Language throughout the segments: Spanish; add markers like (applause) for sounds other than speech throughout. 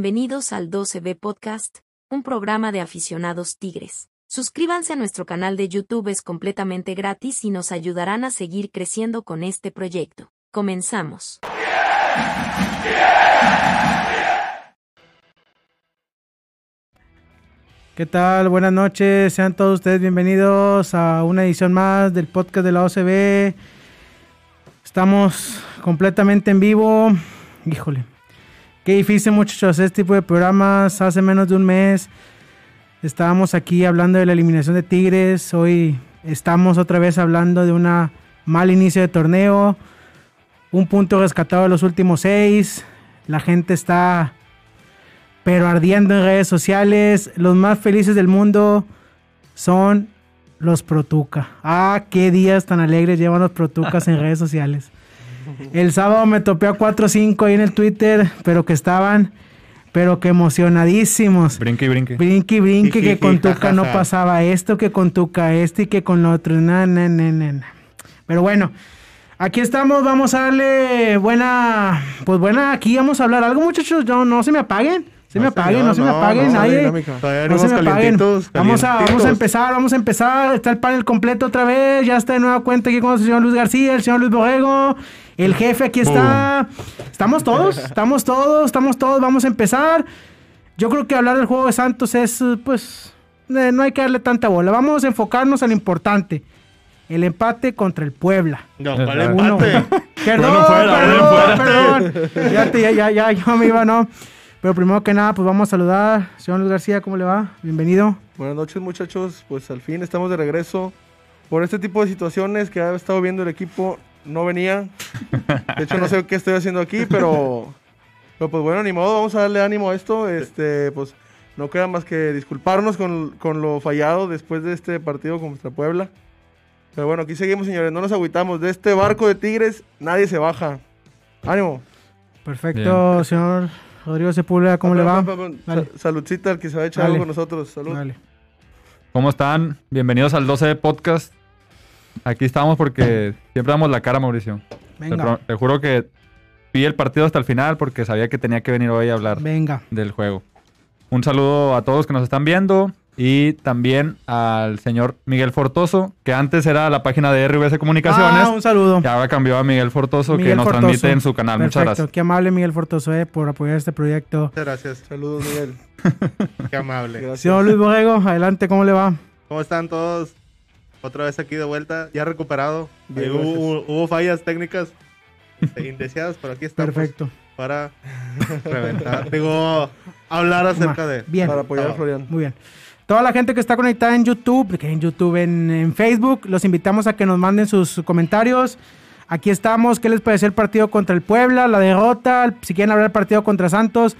Bienvenidos al 12B Podcast, un programa de aficionados tigres. Suscríbanse a nuestro canal de YouTube, es completamente gratis y nos ayudarán a seguir creciendo con este proyecto. Comenzamos. ¿Qué tal? Buenas noches, sean todos ustedes bienvenidos a una edición más del podcast de la OCB. Estamos completamente en vivo. Híjole, qué difícil muchachos este tipo de programas. Hace menos de un mes estábamos aquí hablando de la eliminación de Tigres. Hoy estamos otra vez hablando de una mal inicio de torneo. Un punto rescatado de los últimos seis. La gente está pero ardiendo en redes sociales. Los más felices del mundo son los Protuca. Ah, qué días tan alegres llevan los Protucas en (laughs) redes sociales. (laughs) El sábado me topé a 4 o 5 ahí en el Twitter, pero que estaban, pero que emocionadísimos. Brinque y brinque. Brinque y brinque, que con Tuca no pasaba esto, que con Tuca este y que con lo otro. Na, na, na, na. Pero bueno, aquí estamos, vamos a darle buena, pues buena, aquí vamos a hablar algo muchachos, no, no se me apaguen. Se me No, apaguen, no se me apaguen, no, nadie. No se me apaguen. Vamos a, vamos a empezar, vamos a empezar. Está el panel completo otra vez. Ya está de nueva cuenta aquí con el señor Luis García, el señor Luis Borrego, el jefe aquí está. Estamos todos, (laughs) estamos todos, estamos todos. Vamos a empezar. Yo creo que hablar del juego de Santos es, pues, eh, no hay que darle tanta bola. Vamos a enfocarnos al importante. El empate contra el Puebla. No, ¿cuál Uno. empate? (laughs) Perdón, Bueno, fuera, perdón, perdón. Ya, te- ya, ya, ya, yo me iba, no. Pero primero que nada, pues vamos a saludar. Señor Luis García, ¿cómo le va? Bienvenido. Buenas noches, muchachos. Pues al fin estamos de regreso. Por este tipo de situaciones que ha estado viendo el equipo, no venía. De hecho, no sé qué estoy haciendo aquí, pero, pero pues bueno, ni modo, vamos a darle ánimo a esto. Este, pues no queda más que disculparnos con, con lo fallado después de este partido contra Puebla. Pero bueno, aquí seguimos, señores, no nos agüitamos. De este barco de Tigres, nadie se baja. Ánimo. Perfecto, señor Rodrigo Sepúlveda, ¿cómo le va? Saludcita al que se va a echar Dale. algo con nosotros. Salud. Dale. ¿Cómo están? Bienvenidos al 12 Podcast. Aquí estamos porque siempre damos la cara, Mauricio. Venga, te juro que vi el partido hasta el final porque sabía que tenía que venir hoy a hablar venga. del juego. Un saludo a todos que nos están viendo y también al señor Miguel Fortoso, que antes era la página de RBS Comunicaciones. Ah, un saludo. que ahora cambió a Miguel Fortoso, que nos Fortoso. transmite en su canal. Muchas Perfecto, gracias. qué amable Miguel Fortoso eh, por apoyar este proyecto. Muchas gracias, Saludos, Miguel. (laughs) qué amable. Gracias. Señor Luis Borrego, adelante, ¿cómo le va? ¿Cómo están todos? Otra vez aquí de vuelta, ya recuperado. Hubo, fallas técnicas este, (laughs) indeseadas, pero aquí estamos Perfecto. para (laughs) reventar. Digo, hablar acerca de... Bien. Para apoyar a. Florian. Muy bien. Toda la gente que está conectada en YouTube, que en YouTube, en, Facebook, los invitamos a que nos manden sus comentarios. Aquí estamos. ¿Qué les pareció el partido contra el Puebla? La derrota. Si quieren hablar del partido contra Santos,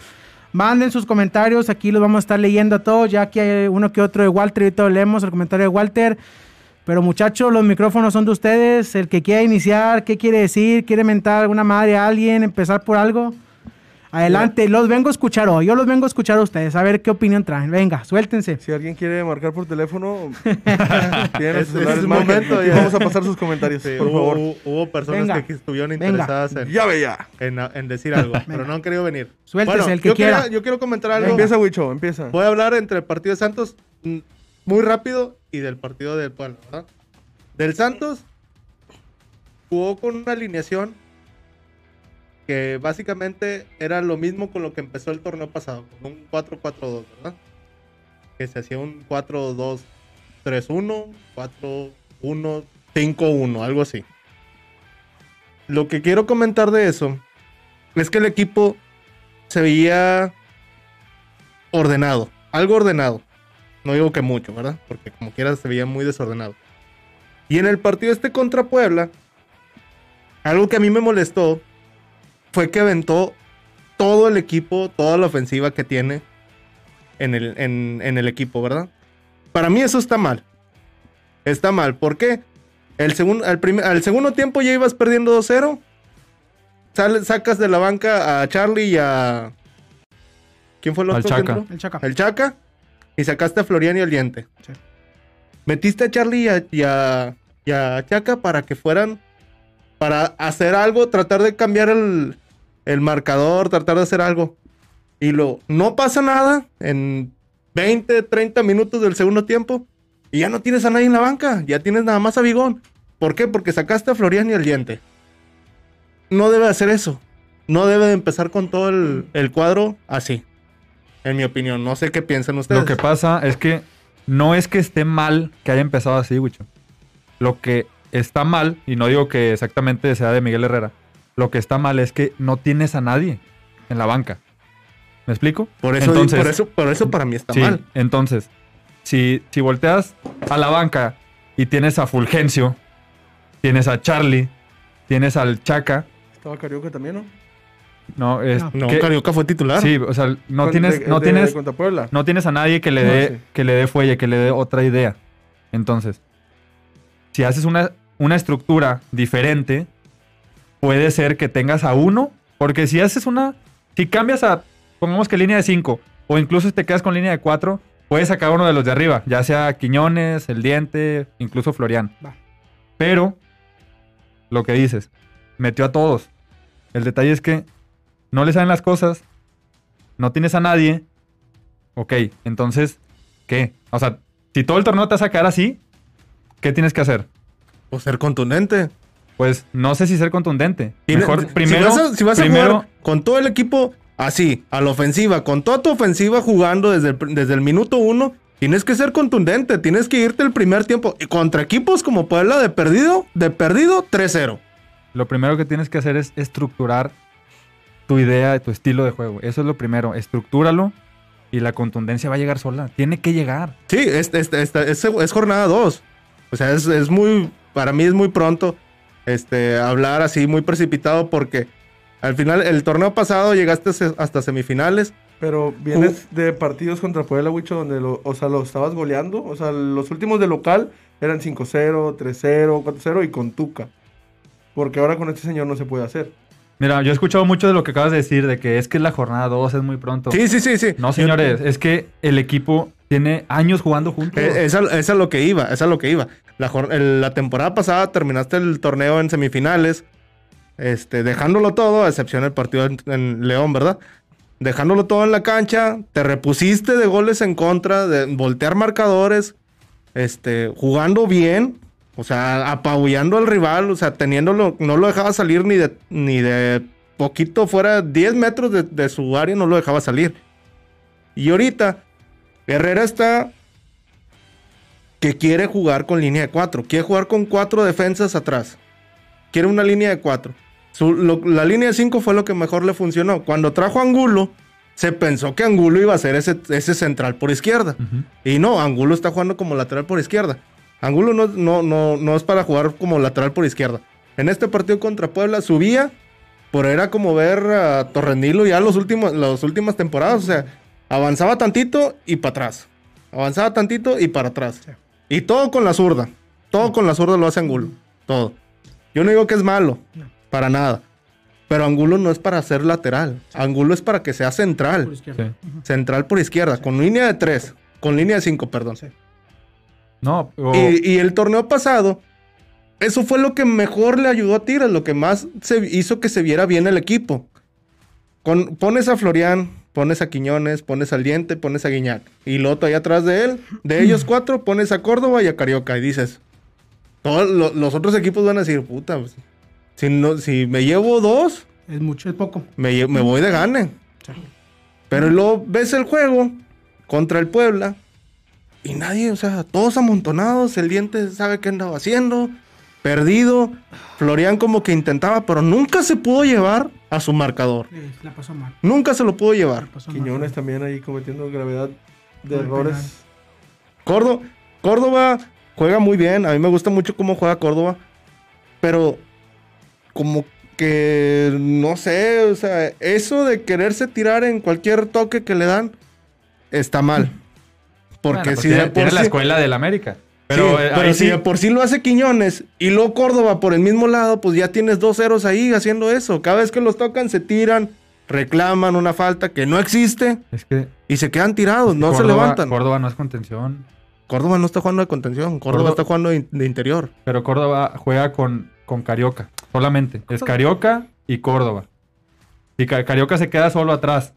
manden sus comentarios. Aquí los vamos a estar leyendo a todos. Ya que hay uno que otro de Walter. Ahorita lo leemos el comentario de Walter. Pero muchachos, los micrófonos son de ustedes. El que quiera iniciar, ¿qué quiere decir? ¿Quiere mentar alguna madre a alguien? ¿Empezar por algo? Adelante, los vengo a escuchar hoy. Yo los vengo a escuchar a ustedes, a ver qué opinión traen. Venga, suéltense. Si alguien quiere marcar por teléfono, (laughs) Es- tienen es momento, ya. Vamos a pasar sus comentarios, Sí, por hubo, favor. hubo- personas Venga. que estuvieron interesadas en, Llave ya. en, en decir algo, pero no han querido venir. Suéltese, el que yo quiera. quería- yo quiero comentar algo. Empieza, Wicho, empieza. Voy a hablar entre el partido de Santos mm, muy rápido y del partido del Puebla, ¿verdad? Del Santos jugó con una alineación que básicamente era lo mismo con lo que empezó el torneo pasado, con un 4-4-2, ¿verdad? Que se hacía un 4-2-3-1, 4-1-5-1, algo así. Lo que quiero comentar de eso es que el equipo se veía ordenado, algo ordenado. No digo que mucho, ¿verdad? Porque como quieras se veía muy desordenado. Y en el partido este contra Puebla, algo que a mí me molestó fue que aventó todo el equipo, toda la ofensiva que tiene en el, en, en el equipo, ¿verdad? Para mí eso está mal. Está mal. ¿Por qué? El segun- al, primer- al segundo tiempo ya ibas perdiendo 2-0. Sale- sacas de la banca a Charlie y a... ¿Quién fue el Al otro? Chaca. que entró? El Chaca. El Chaca. Y sacaste a Florian y al Diente. Sí. Metiste a Charlie y a, y a- y a Chaca para que fueran. Para hacer algo, tratar de cambiar el, el marcador, tratar de hacer algo. Y luego, no pasa nada en 20, 30 minutos del segundo tiempo. Y ya no tienes a nadie en la banca. Ya tienes nada más a Bigón. ¿Por qué? Porque sacaste a Florian y al diente. No debe hacer eso. No debe de empezar con todo el, el cuadro así. En mi opinión. No sé qué piensan ustedes. Lo que pasa es que no es que esté mal que haya empezado así, Wicho. Lo que está mal, y no digo que exactamente sea de Miguel Herrera, lo que está mal es que no tienes a nadie en la banca. ¿Me explico? por, eso, Entonces- por, eso, por eso para mí está sí, mal. entonces, si, si volteas a la banca y tienes a Fulgencio, tienes a Charlie, tienes al Chaca, Estaba Carioca también, ¿no? no, es No. Que- Carioca fue titular. sí, o sea, no Con- tienes, de- no de- tienes, no tienes a nadie que le No, dé, sí. que le dé fuelle, que le dé otra idea. Entonces, si haces una, una estructura diferente, puede ser que tengas a uno, porque si haces una, si cambias a, pongamos que línea de 5, o incluso si te quedas con línea de 4, puedes sacar uno de los de arriba, ya sea Quiñones, El Diente, incluso Florian. Va. Pero, lo que dices, metió a todos. El detalle es que no le salen las cosas, no tienes a nadie. Ok, entonces, ¿qué? O sea, si todo el torneo te vas a sacar así, ¿qué tienes que hacer? O ser contundente. Pues no sé si ser contundente. Mejor, si primero, vas a, si vas a primero, jugar con todo el equipo así, a la ofensiva, con toda tu ofensiva jugando desde el, desde el minuto uno, tienes que ser contundente, tienes que irte el primer tiempo. Y contra equipos como Puebla de perdido, de perdido 3-0. lo primero que tienes que hacer es estructurar tu idea, tu estilo de juego. Eso es lo primero. Estructúralo y la contundencia va a llegar sola. Tiene que llegar. Sí, es, es, es- es- es jornada 2. O sea, es, es muy, para mí es muy pronto este, hablar así, muy precipitado, porque al final, el torneo pasado llegaste hasta semifinales. Pero vienes de partidos contra Puebla, Wicho, donde lo, o sea, lo estabas goleando. O sea, los últimos de local eran 5-0, 3-0, 4-0 y con Tuca. Porque ahora con este señor no se puede hacer. Mira, yo he escuchado mucho de lo que acabas de decir, de que es que la jornada 2 es muy pronto. Sí, sí, sí, sí. No, señores, es que el equipo tiene años jugando juntos. Eh, Esa, esa es lo que iba, esa es lo que iba. La, temporada pasada terminaste el torneo en semifinales, este, dejándolo todo, a excepción del partido en, León, ¿verdad? Dejándolo todo en la cancha, te repusiste de goles en contra, de voltear marcadores, este, jugando bien, o sea, apabullando al rival, o sea, teniéndolo, no lo dejaba salir ni de, ni de poquito fuera, 10 metros de su área, no lo dejaba salir. Y ahorita, Herrera está que quiere jugar con línea de cuatro. Quiere jugar con cuatro defensas atrás. Quiere una línea de cuatro. Su- lo- la línea de cinco fue lo que mejor le funcionó. Cuando trajo a Angulo, se pensó que Angulo iba a ser ese, ese central por izquierda. Y no, Angulo está jugando como lateral por izquierda. Angulo no, no, no, no es para jugar como lateral por izquierda. En este partido contra Puebla subía, pero era como ver a Torrenilo ya los últimos, las últimas temporadas. O sea, avanzaba tantito y para atrás. Avanzaba tantito y para atrás. Y todo con la zurda. Todo con la zurda lo hace Angulo. Todo. Yo no digo que es malo. Para nada. Pero Angulo no es para ser lateral. Angulo es para que sea Por central. izquierda. Sí. Central por izquierda. Con línea de tres. Con línea de cinco, perdón. Sí. No, o- Y, y el torneo pasado, eso fue lo que mejor le ayudó a Tigres, lo que más se hizo que se viera bien el equipo. Con, pones a Florian, pones a Quiñones, pones al Diente, pones a Guiñac. Y Loto ahí atrás de él, de ellos (clears throat) cuatro, pones a Córdoba y a Carioca. Y dices, todos lo- los otros equipos van a decir, puta, pues, si, no, si me llevo dos, Es mucho, es poco. me, voy de gane. Sí. Pero luego ves el juego contra el Puebla y nadie, o sea, todos amontonados, el diente sabe qué andaba haciendo, perdido. Florian como que intentaba, pero nunca se pudo llevar a su marcador. Eh, la pasó mal. Nunca se lo pudo llevar. Mal. Quiñones también ahí cometiendo gravedad de errores. Córdoba, Córdoba juega muy bien, a mí me gusta mucho cómo juega Córdoba, pero como que no sé, o sea, eso de quererse tirar en cualquier toque que le dan está mal. Porque bueno, pues si tiene, de por tiene la escuela del América. Pero, Pero, eh, pero si sí- de por sí lo hace Quiñones y luego Córdoba por el mismo lado, pues ya tienes dos ceros ahí haciendo eso. Cada vez que los tocan se tiran, reclaman una falta que no existe es que y se quedan tirados, no se levantan. Córdoba no es contención. Córdoba no está jugando de contención, Córdoba Córdoba- está jugando de, de interior. Pero Córdoba juega con, con Carioca. Solamente. Es Carioca y Córdoba. Y Ca- Carioca se queda solo atrás.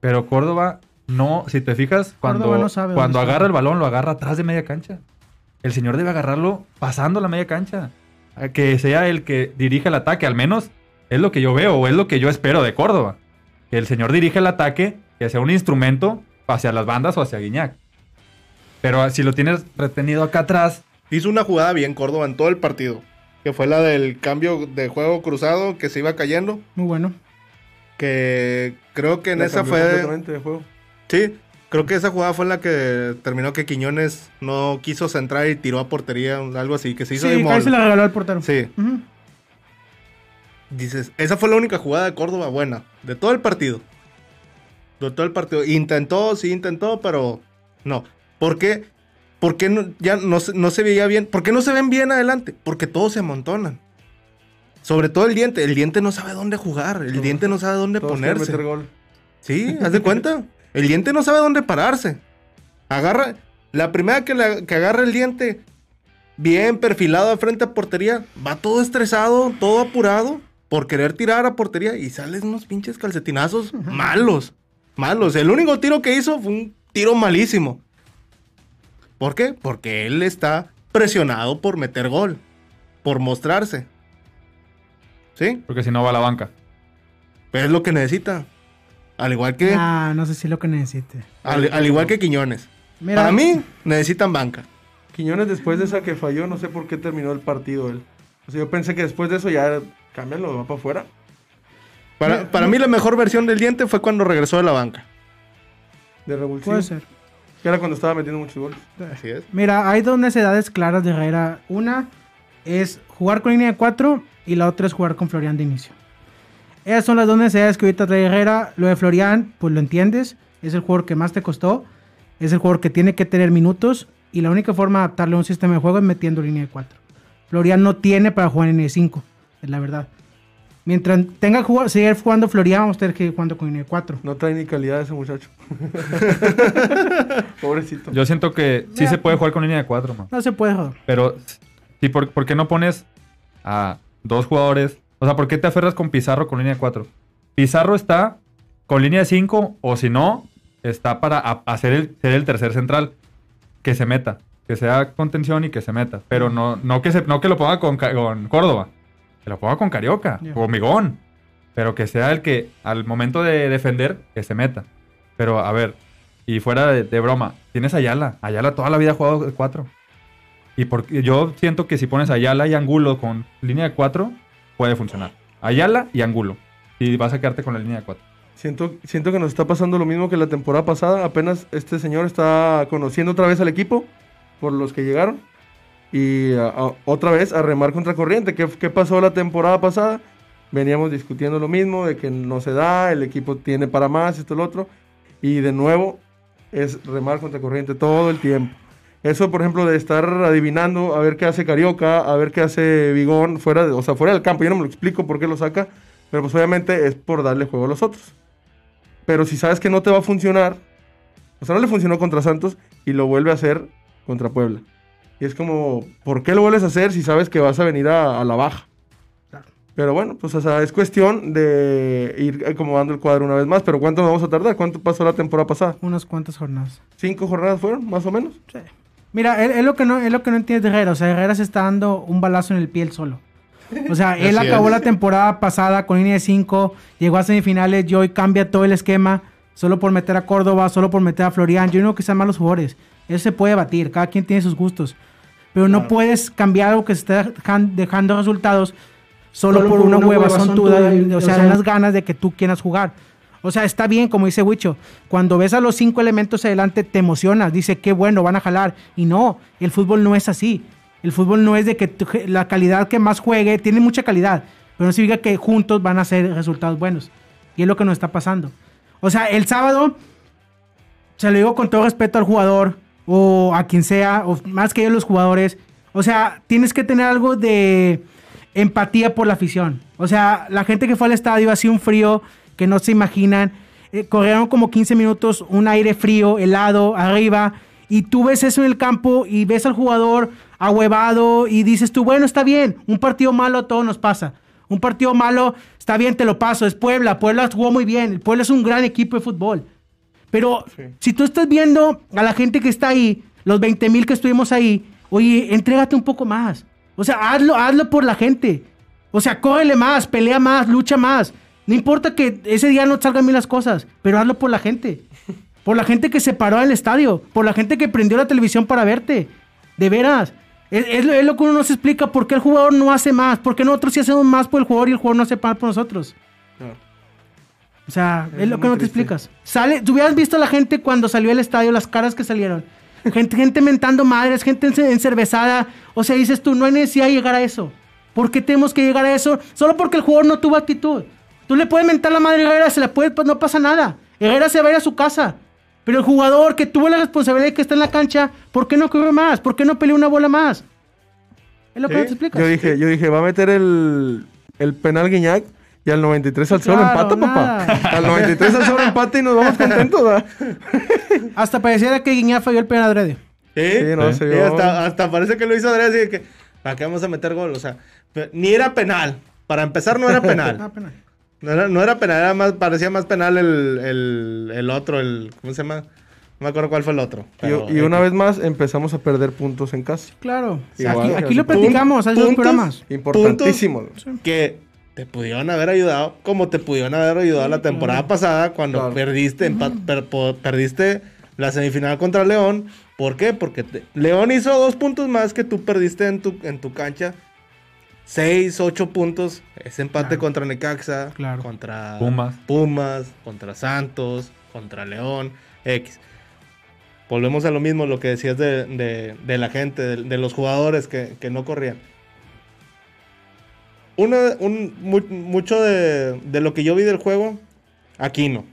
Pero Córdoba no, si te fijas, cuando, no cuando agarra el balón, lo agarra atrás de media cancha. El señor debe agarrarlo pasando la media cancha. Que sea el que dirija el ataque, al menos es lo que yo veo o es lo que yo espero de Córdoba. Que el señor dirija el ataque, que sea un instrumento hacia las bandas o hacia Guiñac. Pero si lo tienes retenido acá atrás, Hizo una jugada bien Córdoba en todo el partido. Que fue la del cambio de juego cruzado que se iba cayendo. Muy bueno. Que creo que en La esa fue. completamente de juego. Sí, creo que esa jugada fue la que terminó que Quiñones no quiso centrar y tiró a portería, algo así, que se hizo de Sí, ahí se la regaló al portero. Sí, dices, esa fue la única jugada de Córdoba buena, de todo el partido. De todo el partido. Intentó, sí intentó, pero no. ¿Por qué? ¿Por qué no, ya no, se- no se veía bien? ¿Por qué no se ven bien adelante? Porque todos se amontonan. Sobre todo el diente. El diente no sabe dónde jugar. El Todos- diente no sabe dónde ponerse. meter gol. Sí, haz de cuenta. (laughs) El diente no sabe dónde pararse. Agarra. La primera que, la- que agarra el diente, bien perfilado de frente a portería, va todo estresado, todo apurado, por querer tirar a portería y salen unos pinches calcetinazos malos. Malos. El único tiro que hizo fue un tiro malísimo. ¿Por qué? Porque él está presionado por meter gol, por mostrarse. ¿Sí? porque si no va a la banca. Es lo que necesita. Al igual que. Ah, no sé si es lo que necesite. Al, al igual que Quiñones. Mira, Para mí, necesitan banca. Quiñones después de esa que falló, no sé por qué terminó el partido él. O sea, yo pensé que después de eso ya cámbialo, va para afuera. Para, para mí, la mejor versión del diente fue cuando regresó de la banca. De revulsivo. puede ser. Que era cuando estaba metiendo muchos goles. Así es. Mira, hay dos necesidades claras de Herrera. Una es jugar con línea de 4 y la otra es jugar con Florian de inicio. Esas son las dos necesidades que ahorita trae Herrera. Lo de Florian, pues lo entiendes. Es el jugador que más te costó. Es el jugador que tiene que tener minutos. Y la única forma de adaptarle a un sistema de juego es metiendo línea de 4. Florian no tiene para jugar en línea de 5. Es la verdad. Mientras tenga que jugar- seguir jugando Florian, vamos a tener que ir jugando con línea de 4. No trae ni calidad ese muchacho. (laughs) Pobrecito. Yo siento que sí Mira. se puede jugar con línea de cuatro, man. No se puede joder. Pero, ¿y por, por qué no pones a dos jugadores? O sea, ¿por qué te aferras con Pizarro con línea de 4? Pizarro está con línea de 5 o si no, está para hacer el, ser el tercer central. Que se meta. Que sea contención y que se meta. Pero no, no, que, se, no que lo ponga con, Córdoba. Que lo ponga con Carioca o Migón. Pero que sea el que al momento de defender, que se meta. Pero a ver, y fuera de, de broma, tienes a Ayala. Ayala toda la vida ha jugado de 4. Y porque yo siento que si pones Ayala y Angulo con línea de 4, puede funcionar. Ayala y Angulo. Y vas a quedarte con la línea de 4. Siento, siento que nos está pasando lo mismo que la temporada pasada. Apenas este señor está conociendo otra vez al equipo por los que llegaron. Y otra vez a remar contra corriente. ¿Qué, ¿Qué pasó la temporada pasada? Veníamos discutiendo lo mismo, de que no se da, el equipo tiene para más, esto, lo otro. Y de nuevo es remar contra corriente todo el tiempo. Eso, por ejemplo, de estar adivinando a ver qué hace Carioca, a ver qué hace Vigón fuera, de, o sea, fuera del campo. Yo no me lo explico por qué lo saca, pero pues obviamente es por darle juego a los otros. Pero si sabes que no te va a funcionar, o sea, no le funcionó contra Santos y lo vuelve a hacer contra Puebla. Y es como, ¿por qué lo vuelves a hacer si sabes que vas a venir a, a la baja? Pero bueno, pues o sea, es cuestión de ir acomodando el cuadro una vez más. Pero ¿cuánto vamos a tardar? ¿Cuánto pasó la temporada pasada? Unas cuantas jornadas. ¿Cinco jornadas fueron, más o menos? Sí. Mira, él, él lo que no, es lo que no entiende de Herrera. O sea, Herrera se está dando un balazo en el pie él solo. O sea, él Así acabó es. la temporada pasada con línea de 5, llegó a semifinales y hoy cambia todo el esquema solo por meter a Córdoba, solo por meter a Florian. Yo no que sean malos jugadores. Eso se puede batir, cada quien tiene sus gustos. Pero no puedes cambiar algo que se está dejan- dejando resultados solo, por una, hueva sontuda, y- o sea, unas ganas de que tú quieras jugar. O sea, está bien, como dice Huicho. Cuando ves a los cinco elementos adelante, te emocionas. Dice, qué bueno, van a jalar. Y no, el fútbol no es así. El fútbol no es de que la calidad que más juegue, tiene mucha calidad, pero no significa que juntos van a hacer resultados buenos. Y es lo que nos está pasando. O sea, el sábado, se lo digo con todo respeto al jugador, o a quien sea, o más que yo los jugadores. O sea, tienes que tener algo de empatía por la afición. O sea, la gente que fue al estadio hacía un frío que no se imaginan. Eh, corrieron como 15 minutos, un aire frío, helado, arriba. Y tú ves eso en el campo y ves al jugador ahuevado y dices tú, bueno, está bien, un partido malo a todos nos pasa. Un partido malo, está bien, te lo paso, es Puebla. Puebla jugó muy bien. El Puebla es un gran equipo de fútbol. Pero Sí. si tú estás viendo a la gente que está ahí, los 20 mil que estuvimos ahí, oye, entrégate un poco más. O sea, hazlo, hazlo por la gente. O sea, córrele más, pelea más, lucha más. No importa que ese día no salgan bien las cosas, pero hazlo por la gente. Por la gente que se paró al estadio, por la gente que prendió la televisión para verte. De veras. Es, es lo- es lo que uno no se explica por qué el jugador no hace más, por qué nosotros sí hacemos más por el jugador y el jugador no hace más por nosotros. Claro. O sea, es, Es lo que no te explicas. Sale, tú hubieras visto a la gente cuando salió del estadio, las caras que salieron. Gente, gente mentando madres, gente ence- encervezada. O sea, dices tú, no hay necesidad de llegar a eso. ¿Por qué tenemos que llegar a eso? Solo porque el jugador no tuvo actitud. Tú le puedes mentar la madre a Herrera, se la puede, pues no pasa nada. Herrera se va a ir a su casa. Pero el jugador que tuvo la responsabilidad de que está en la cancha, ¿por qué no corrió más? ¿Por qué no peleó una bola más? Es lo que Sí, no te explicas. Yo dije, yo dije, va a meter el, el penal Guiñac y al 93 al solo Claro, empata, nada. papá. Al 93 al solo empata y nos vamos contentos, ¿verdad? (laughs) Hasta pareciera que Guiñá falló el penal adrede. Sí, Sí, no, Sí. se Sí, vio- hasta, hasta parece que lo hizo Andrés así de que, ¿para qué vamos a meter gol? O sea, ni era penal. Para empezar, no era (laughs) penal. penal. No era, no era penal, era más, parecía más penal el, el, el otro, el, ¿cómo se llama? No me acuerdo cuál fue el otro. Y, pero, y una eh, vez más empezamos a perder puntos en casa. Claro. Igual, aquí, aquí lo platicamos, hay dos puntos. programas. Importantísimo. que te pudieron haber ayudado como te pudieron haber ayudado la temporada pasada cuando Claro. perdiste per- perdiste la semifinal contra León. ¿Por qué? Porque te- León hizo dos puntos más que tú perdiste en tu, en tu cancha. Seis, ocho puntos. Ese empate Claro. contra Necaxa, Claro. contra Pumas. Pumas, contra Santos, contra León, X. Volvemos a lo mismo, lo que decías de, de- de la gente, de, de los jugadores que, que no corrían. Una, un, mu- mucho de, de lo que yo vi del juego, Aquino.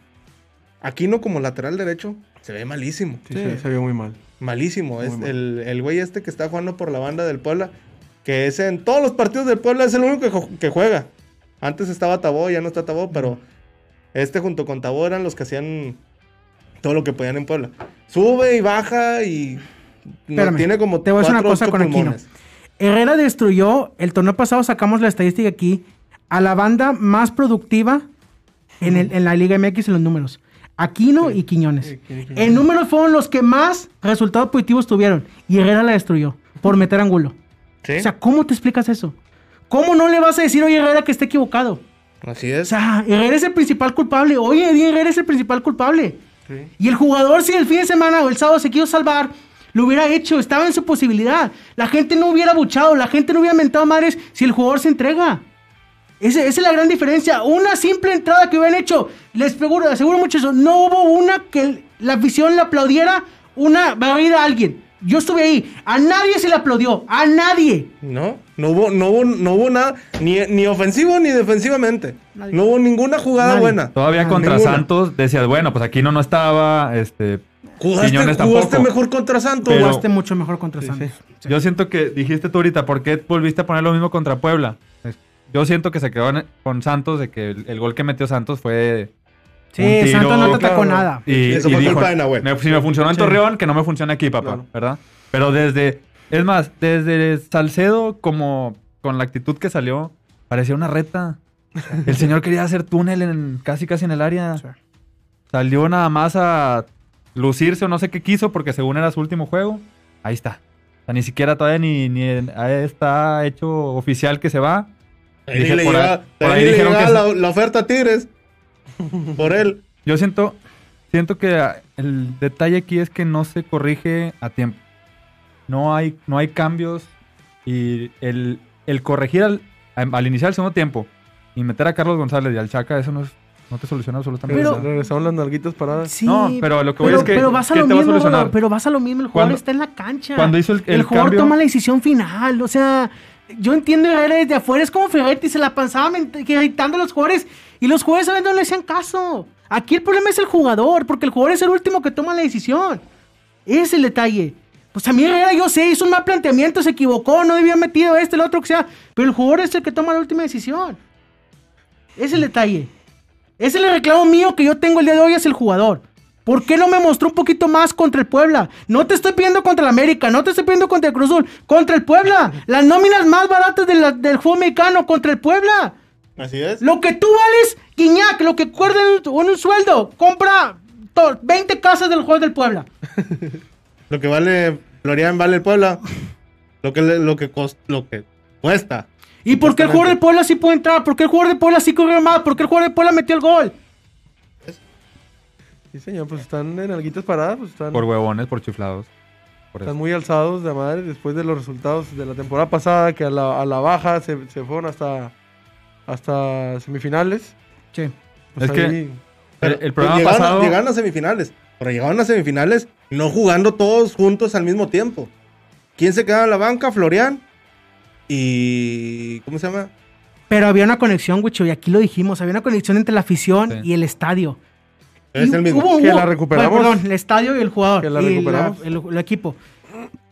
Aquino como lateral derecho se ve malísimo. Sí, sí, se vio muy mal. Malísimo. Muy es mal. el, el güey este que está jugando por la banda del Puebla. Que es en todos los partidos del Puebla es el único que, ju- que juega. Antes estaba Tabó, ya no está Tabó, pero este junto con Tabó eran los que hacían todo lo que podían en Puebla. Sube y baja y Espérame, tiene como te voy a decir una cosa con Aquino. Herrera destruyó, el torneo pasado sacamos la estadística aquí, a la banda más productiva en, el- en la Liga MX en los números. Aquino y Quiñones. Sí, Aquino y Quiñones. En números fueron los que más resultados positivos tuvieron. Y Herrera la destruyó por meter ángulo. ¿Sí? O sea, ¿cómo te explicas eso? ¿Cómo no le vas a decir, oye, Herrera, que está equivocado? Así O es. sea, Herrera es el principal culpable. Oye, Eddie Herrera es el principal culpable. Sí. Y el jugador, si el fin de semana o el sábado se quiso salvar, lo hubiera hecho, estaba en su posibilidad. La gente no hubiera buchado, la gente no hubiera mentado madres si el jugador se entrega. Esa es la gran diferencia. Una simple entrada que hubieran hecho, les aseguro, aseguro mucho eso, no hubo una que la afición le aplaudiera una barrida a alguien. Yo estuve ahí, a nadie se le aplaudió, a nadie. No, no hubo, no hubo, no hubo nada, ni, ni ofensivo ni defensivamente. Nadie. No hubo ninguna jugada Nadie. buena. Todavía Ah, contra ninguna. Santos decías, bueno, pues aquí no, no estaba, este, Jugaste, mejor contra Santos. Pero- Jugaste mucho mejor contra Santos. Sí. Yo siento que dijiste tú ahorita, ¿por qué volviste a poner lo mismo contra Puebla? Yo siento que se quedó en- con Santos de que el, el gol que metió Santos fue. Sí, tiro, Santos no te atacó claro. nada. Y, Eso y fue dijo, culpa de Nahuel. "Me- si me funcionó en Sí. Torreón, que no me funcione aquí, papá, Claro. ¿verdad? Pero desde. Es más, desde Salcedo, como con la actitud que salió, parecía una reta. El señor (laughs) quería hacer túnel en, casi casi en el área. Sí. Salió nada más a lucirse o no sé qué quiso porque según era su último juego. Ahí está. O sea, ni siquiera todavía ni, ni está hecho oficial que se va. Ahí Dije, le por ahí- llega, por ahí ahí le dijeron llega que la, la oferta a Tigres. Por él. Yo siento, siento que el detalle aquí es que no se corrige a tiempo. No hay, no hay cambios y el, el corregir al, al iniciar el segundo tiempo y meter a Carlos González y al Chaca, eso no, es- no te soluciona absolutamente Pero- nada. Regresaron las nalguitas paradas. Sí, No, pero lo que voy pero, es que- pero vas a ¿qué lo te va a mismo, solucionar? pero vas a lo mismo, el jugador Cuando- está en la cancha. cuando hizo el- el jugador cambio- toma la decisión final, o sea, yo entiendo Herrera desde afuera, es como Ferretti, se la pasaba gritando a los jugadores y los jugadores a veces no le hacían caso. Aquí el problema es el jugador, porque el jugador es el último que toma la decisión. Ese es el detalle. Pues a mí Herrera, yo sé, hizo un mal planteamiento, se equivocó, no debía metido este, el otro, que sea, pero el jugador es el que toma la última decisión. Ese es el detalle. Ese es el reclamo mío que yo tengo el día de hoy es el jugador. ¿Por qué no me mostró un poquito más contra el Puebla? No te estoy pidiendo contra el América, no te estoy pidiendo contra el Cruz Azul, contra el Puebla. Las nóminas más baratas de la- del fútbol mexicano contra el Puebla. Así es. Lo que tú vales, Guiñac, lo que cuerda en un, un sueldo, compra to- 20 casas del juego del Puebla. (laughs) Lo que vale Florian vale el Puebla. Lo que, lo que, lo que cuesta. ¿Y por qué el jugador del Puebla sí puede entrar? ¿Por qué el jugador del Puebla sí corrió más? ¿Por qué el jugador del Puebla metió el gol? Sí, señor, pues están en alguitas paradas, pues están, Por huevones, por chiflados. Por están eso. muy alzados de madre después de los resultados de la temporada pasada, que a la, a la baja se, se fueron hasta, hasta semifinales. Sí. Pues Es que- El, el programa llegaron, pasado. llegaron a semifinales. Pero llegaron a semifinales no jugando todos juntos al mismo tiempo. ¿Quién se quedaba en la banca? Florian. Y. ¿Cómo se llama? Pero había una conexión, Wicho, y aquí lo dijimos. Había una conexión entre la afición Sí. y el estadio. Es el mismo. hubo- Que hubo- la recuperamos. Bueno, perdón, el estadio y el jugador. Que la y recuperamos. el, el equipo.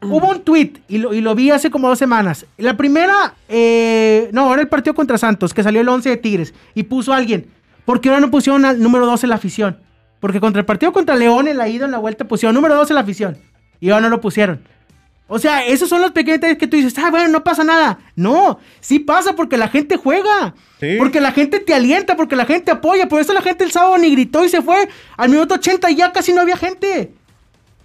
Hubo un tweet y lo, y lo vi hace como dos semanas. La primera, eh, no, era el partido contra Santos, que salió el 11 de Tigres. Y puso alguien. ¿Por qué ahora no pusieron al número 12 en la afición? Porque contra el partido contra León en la ida, en la vuelta, pusieron número 12 en la afición. Y ahora no lo pusieron. O sea, esos son los pequeños detalles que tú dices, ah, bueno, no pasa nada. No, sí pasa porque la gente juega. Sí. Porque la gente te alienta, porque la gente apoya. Por eso la gente el sábado ni gritó y se fue. Al minuto 80 y ya casi no había gente.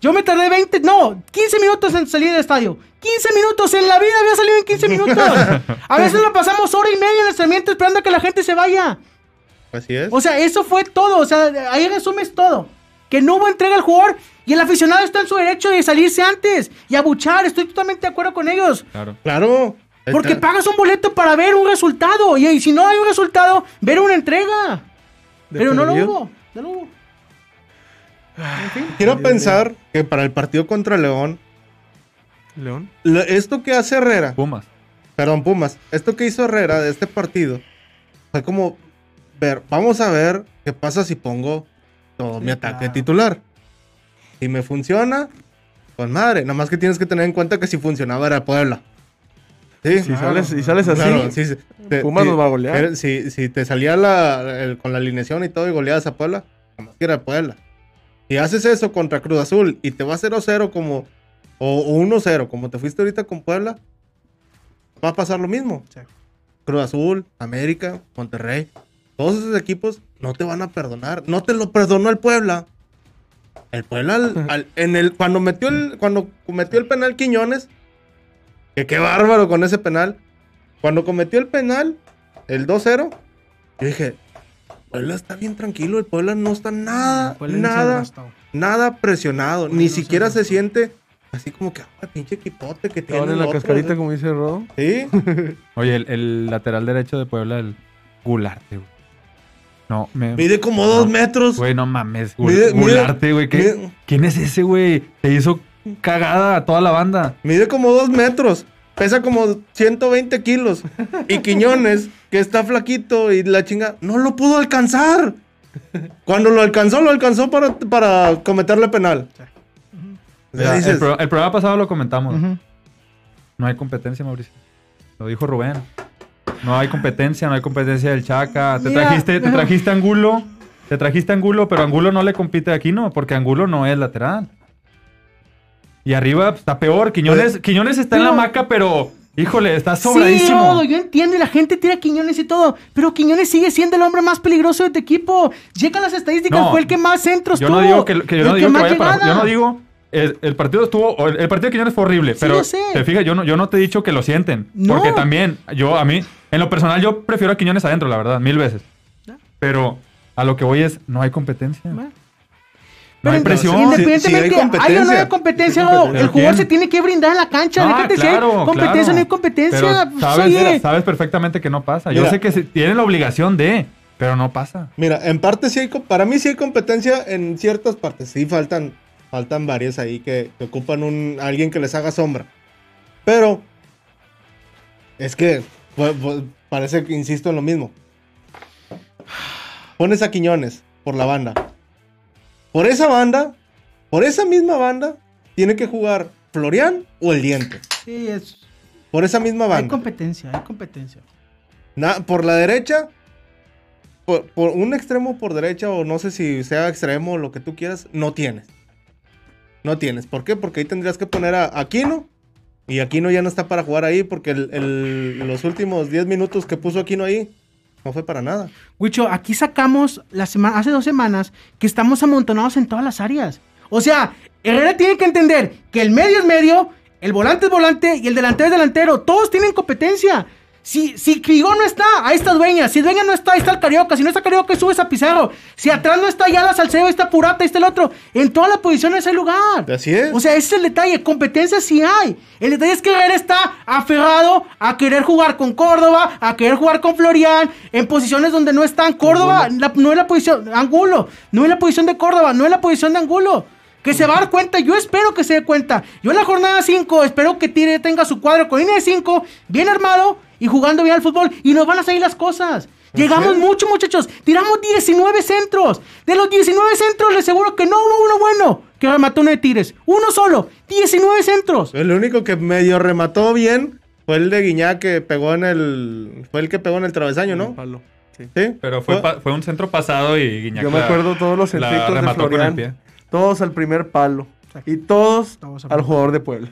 Yo me tardé 20, no, 15 minutos en salir del estadio. 15 minutos, en la vida había salido en 15 minutos. (laughs) A veces lo pasamos hora y media en el entrenamiento esperando a que la gente se vaya. Así es. O sea, eso fue todo. O sea, ahí resumes todo. Que no hubo entrega al jugador y el aficionado está en su derecho de salirse antes y abuchar. Estoy totalmente de acuerdo con ellos. Claro. claro. Porque pagas un boleto para ver un resultado. Y, y si no hay un resultado, ver una entrega. Pero no lo hubo. No lo hubo. En fin. Quiero Dios pensar que para el partido contra León, León. lo- esto que hace Herrera, Pumas. perdón, Pumas, esto que hizo Herrera de este partido, fue como ver, vamos a ver qué pasa si pongo todo Sí, mi ataque claro. titular. Si me funciona, pues madre, nada más que tienes que tener en cuenta que si funcionaba era Puebla. Sí, Si sales, si sales así, Claro, sí, sí. Te- Pumas nos va a golear. Si, si te salía la, el- con la alineación y todo y goleadas a Puebla, nada más que era Puebla. Si haces eso contra Cruz Azul y te va 0-0 como, o, o 1-0 como te fuiste ahorita con Puebla, va a pasar lo mismo. Sí. Cruz Azul, América, Monterrey, todos esos equipos no te van a perdonar. No te lo perdonó el Puebla. El Puebla, al- al- en el, cuando, metió el, cuando cometió el penal Quiñones, que qué bárbaro con ese penal. Cuando cometió el penal, el 2-0, yo dije, Puebla está bien tranquilo, el Puebla no está nada, no nada, presionado. Puebla Ni no siquiera se siente así como que, ah, pinche equipote que tiene. en la otros", cascarita, como dice Rodo. Sí, (laughs) Oye, el, el lateral derecho de Puebla, el Gularte, güey. No, me. mide como dos No, metros. Güey, no mames. Gularte, güey. ¿qué- mide- ¿Quién es ese, güey? Te hizo cagada a toda la banda. Mide como dos metros. Pesa como 120 kilos. Y Quiñones, que está flaquito y la chinga, no lo pudo alcanzar. Cuando lo alcanzó, lo alcanzó para, para cometerle penal. O sea, Mira, dices, el, pro- el programa pasado lo comentamos. No hay competencia, Mauricio. Lo dijo Rubén. No hay competencia, no hay competencia del Chaca. Te trajiste, te trajiste a Angulo. Te trajiste a Angulo, pero Angulo no le compite aquí, ¿no? Porque Angulo no es lateral. Y arriba pues, está peor. Quiñones, Quiñones está en la maca, pero híjole, está Sí, sobradísimo. Yo entiendo y la gente tira a Quiñones y todo, pero Quiñones sigue siendo el hombre más peligroso de tu equipo. Llegan las estadísticas, No, fue el que más centros yo tuvo. no digo que, que yo no digo que vaya para-. Yo no digo. El, el partido estuvo. El, el partido de Quiñones fue horrible. Sí, pero te fijas, yo no, yo no te he dicho que lo sienten. No. Porque también, yo a mí, en lo personal, yo prefiero a Quiñones adentro, la verdad, mil veces. Ya. Pero a lo que voy es, no hay competencia. No hay presión. Independientemente, hay hay o no hay competencia, Hay el jugador se tiene que brindar en la cancha. Ah, déjate claro, competencia, claro. no hay competencia. Pero pues, sabes, perfectamente que no pasa. Yo sé que tienen la obligación de, pero no pasa. Mira, en parte sí hay, para mí sí hay competencia en ciertas partes. Sí faltan, faltan varias ahí que, que ocupan un, alguien que les haga sombra. Pero es que pues, pues, parece que insisto en lo mismo. Pones a Quiñones por la banda. Por esa banda, por esa misma banda, tiene que jugar Florian o el Diente. Sí, es- Por esa misma hay banda. competencia, hay competencia. Na- por la derecha, por, por un extremo por derecha, o no sé si sea extremo o lo que tú quieras, no tienes. No tienes. ¿Por qué? Porque ahí tendrías que poner a Aquino. Y Aquino ya no está para jugar ahí porque el- los últimos 10 minutos que puso Aquino ahí No fue para nada. Wicho, aquí sacamos hace dos semanas que estamos amontonados en todas las áreas. O sea, Herrera tiene que entender que el medio es medio, el volante es volante y el delantero es delantero. Todos tienen competencia. Si, si Crigón no está, ahí está Dueña. Si Dueña no está, ahí está el Carioca. Si no está Carioca, subes a Pizarro. Si atrás no está ya la Salcedo, ahí está Purata, ahí está el otro. En todas las posiciones hay lugar. Así es. O sea, ese es el detalle. Competencia sí hay. El detalle es que Herrera está aferrado a querer jugar con Córdoba, a querer jugar con Florian, en posiciones donde no están. Córdoba la- no es la posición. Angulo. No es la posición de Córdoba, no es la posición de Angulo. Que se va a dar cuenta, yo espero que se dé cuenta. Yo en la jornada 5 espero que Tire tenga su cuadro con línea de 5, bien armado y jugando bien al fútbol. Y nos van a salir las cosas. Llegamos mucho, muchachos. Tiramos 19 centros. De los 19 centros, les aseguro que no hubo uno bueno que remató uno de Tigres. Uno solo. 19 centros. El único que medio remató bien fue el de Guiñá que pegó en el. Fue el que pegó en el travesaño, ¿no? Sí. Sí. Pero fue, fue un centro pasado y Guiñac Yo me acuerdo todos los la centritos de remató con el Florian. Todos al primer palo. Y todos, Todos al jugador de Puebla.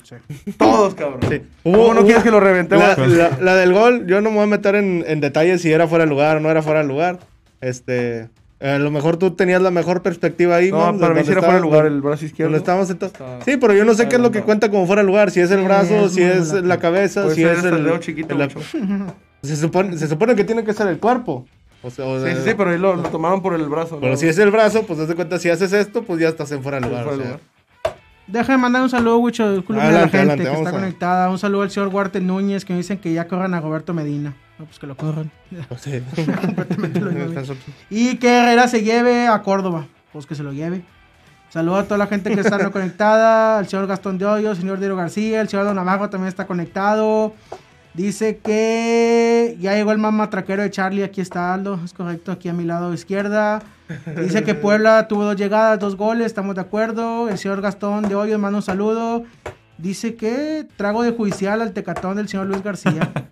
Todos, cabrón. Sí. ¿Cómo no quieres que lo reventemos? La, la- la del gol, yo no me voy a meter en, en detalles si era fuera de lugar o no era fuera de lugar. Este. A lo mejor tú tenías la mejor perspectiva ahí, No, Mons, para mí sí era fuera de lugar el brazo izquierdo. donde estábamos Sí, pero yo no sé qué es lo que cuenta como fuera de lugar. Si es el brazo, es si es la cabeza, si es el dedo chiquito, el- mucho. (laughs) se, supone, se supone que tiene que ser el cuerpo. O sea, o Sí, sea, sí, sí, pero ahí lo, lo tomaron por el brazo. pero ¿no? si es el brazo, pues de cuenta, si haces esto, pues ya estás en fuera de lugar. Fuera o de sea. lugar. Déjame mandar un saludo, Wicho, la gente adelante, que está a- conectada. Un saludo al señor Huarte Núñez que me dicen que ya corran a Roberto Medina. No, pues que lo corran. Sí. (laughs) Lo. (laughs) Y que Herrera se lleve a Córdoba. Pues que se lo lleve. Saludo a toda la gente que está (laughs) conectada. Al señor Gastón de Hoyo, al señor Diego García, el señor Don Amago también está conectado. Dice que ya llegó el mamá traquero de Charlie. Aquí está Aldo. Es correcto, aquí a mi lado izquierda. Dice que Puebla tuvo dos llegadas, dos goles. Estamos de acuerdo. El señor Gastón de Hoyos manda un saludo. Dice que trago de judicial al tecatón del señor Luis García. (laughs)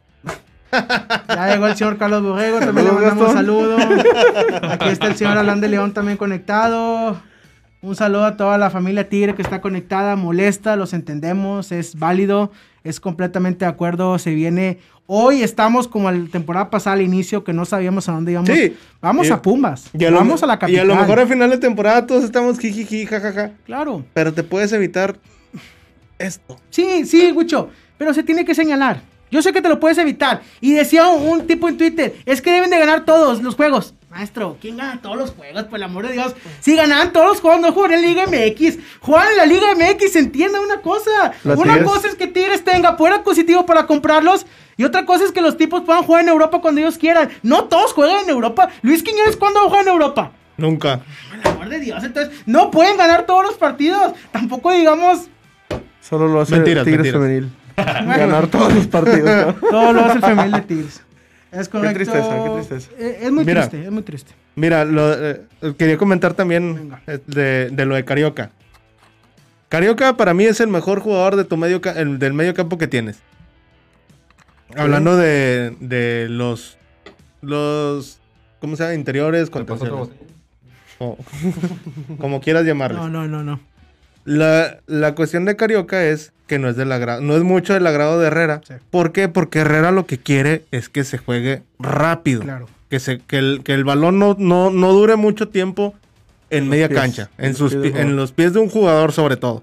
Ya llegó el señor Carlos Borrego, también le mandamos Gastón. saludo. (laughs) Aquí está el señor Alan de León también conectado. Un saludo a toda la familia Tigre que está conectada, molesta, los entendemos, es válido, es completamente de acuerdo, se viene... Hoy estamos como la temporada pasada al inicio que no sabíamos a dónde íbamos. Sí. Vamos Y- a Pumas, Y a lo- vamos a la Y capital. a lo mejor al final de temporada todos estamos jijiji, jajaja. Claro. Pero te puedes evitar esto. Sí, sí, Gucho, pero se tiene que señalar. Yo sé que te lo puedes evitar. Y decía un, un tipo en Twitter, es que deben de ganar todos los juegos. Maestro, ¿quién gana todos los juegos? Por el amor de Dios. Si ganaban todos los juegos, no juegan en Liga MX. Juegan en la Liga MX, entienda una cosa. La una Tigres- cosa es que Tigres tenga poder adquisitivo para comprarlos. Y otra cosa es que los tipos puedan jugar en Europa cuando ellos quieran. No todos juegan en Europa. Luis Quiñones, ¿cuándo juega en Europa? Nunca. Por el amor de Dios, entonces no pueden ganar todos los partidos. Tampoco digamos Solo lo hace Mentiras, Tigres mentiras. Femenil. (laughs) Ganar todos los partidos. ¿no? Todo lo hace el femenil de Tigres. Es correcto. tristeza, qué tristeza. Eh, Es muy Mira. triste, es muy triste. Mira, lo, eh, quería comentar también eh, de, de lo de Carioca. Carioca para mí es el mejor jugador de tu medio ca- el- del medio campo que tienes. Hablando de, de los los ¿cómo se llama? interiores ¿Te pasó otra contenciones. botella? O- (laughs) como quieras llamarles. No, no, no, no. La, la cuestión de Carioca es que no es del agrado, no es mucho del agrado de Herrera. Sí. ¿Por qué? Porque Herrera lo que quiere es que se juegue rápido. Claro. Que, se, que, el, que el balón no, no, no dure mucho tiempo en los media pies, cancha, en en, los sus, pi- en los pies de un jugador sobre todo.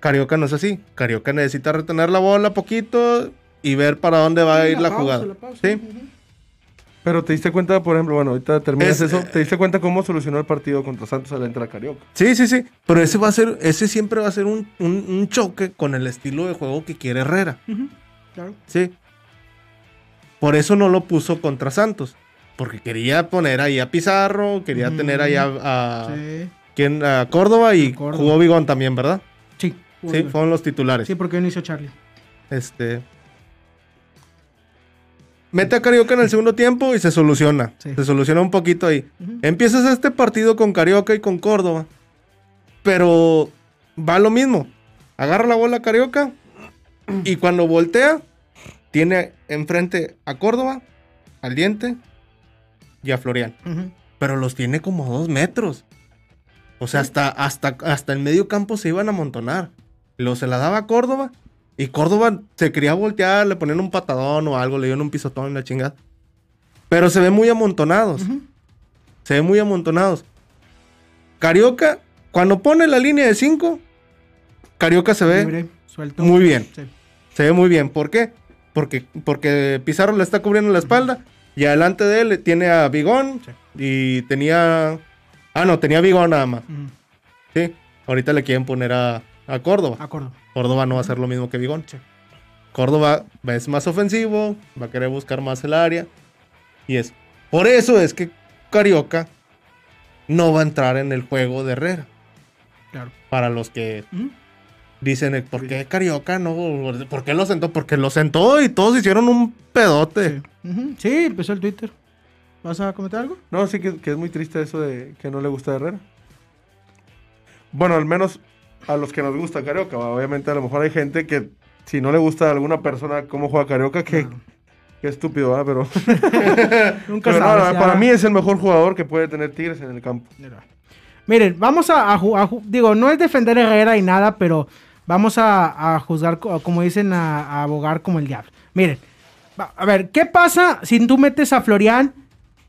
Carioca no es así. Carioca necesita retener la bola poquito y ver para dónde va a ir la, pausa, jugada. la pausa. ¿Sí? Pero te diste cuenta, por ejemplo, bueno, ahorita terminas Es- eso. ¿Te diste cuenta cómo solucionó el partido contra Santos al entrar a Carioca? Sí, sí, sí. Pero ese va a ser, ese siempre va a ser un, un- un choque con el estilo de juego que quiere Herrera. Claro. Sí. Por eso no lo puso contra Santos. Porque quería poner ahí a Pizarro, quería tener ahí a, a- Sí. ¿quién? a Córdoba y Córdoba. jugó Bigón también, ¿verdad? Sí. Sí, fueron los titulares. Sí, porque no hizo Charlie. Este. Mete a Carioca en el segundo tiempo y se soluciona. Sí. Se soluciona un poquito ahí. Empiezas este partido con Carioca y con Córdoba. Pero va lo mismo. Agarra la bola Carioca y cuando voltea, tiene enfrente a Córdoba, al diente y a Florian. Pero los tiene como a dos metros. O sea, hasta, hasta, hasta el medio campo se iban a amontonar. Lo se la daba a Córdoba. Y Córdoba se quería voltear, le ponían un patadón o algo, le dieron un pisotón en la chingada. Pero se ven muy amontonados. Se ven muy amontonados. Carioca, cuando pone la línea de 5, Carioca se ve Libre, suelto. muy bien. Sí. Se ve muy bien. ¿Por qué? Porque, porque Pizarro le está cubriendo la espalda. Y adelante de él tiene a Bigón. Sí. Y tenía. Ah, no, tenía Bigón nada más. Sí. Ahorita le quieren poner a, a Córdoba. Acuerdo. Córdoba no va a hacer lo mismo que Bigón. Sí. Córdoba es más ofensivo. Va a querer buscar más el área. Y es. Por eso es que Carioca no va a entrar en el juego de Herrera. Claro. Para los que. Dicen, eh, ¿por qué Carioca no? ¿Por qué lo sentó? Porque lo sentó y todos hicieron un pedote. Sí. Empezó el Twitter. ¿Vas a comentar algo? No, sí que, que es muy triste eso de que no le gusta a Herrera. Bueno, al menos a los que nos gusta Carioca. Obviamente a lo mejor hay gente que si no le gusta a alguna persona cómo juega Carioca, que qué estúpido, ¿verdad? Pero, (laughs) Nunca (laughs) pero no, sabes, no, para mí es el mejor jugador que puede tener Tigres en el campo. Miren, vamos a, a digo, no es defender a Herrera y nada, pero vamos a, a juzgar, co- como dicen, a, abogar como el diablo. Miren, a ver, ¿qué pasa si tú metes a Florian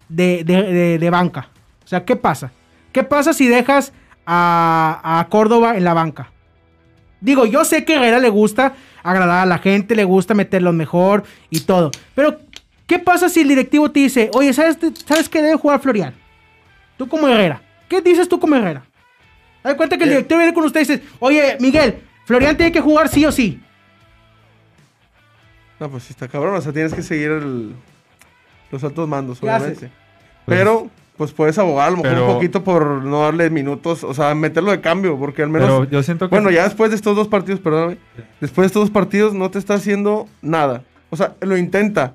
de, de- de- de banca? O sea, ¿qué pasa? ¿Qué pasa si dejas a, a Córdoba en la banca? Digo, yo sé que a Herrera le gusta agradar a la gente, le gusta meterlo mejor y todo. Pero, ¿qué pasa si el directivo te dice, oye, ¿sabes, ¿sabes qué debe jugar Florian? Tú como Herrera. ¿Qué dices tú como Herrera? De cuenta que el director viene con usted y dice, oye, Miguel, Florian tiene que jugar sí o sí. No, pues sí está cabrón. O sea, tienes que seguir el- los altos mandos, ¿Qué obviamente. haces? Pues- pero, pues puedes abogar a lo mejor Pero- un poquito por no darle minutos. O sea, meterlo de cambio, porque al menos. Pero yo siento que. Bueno, ya después de estos dos partidos, perdóname. Después de estos dos partidos no te está haciendo nada. O sea, lo intenta.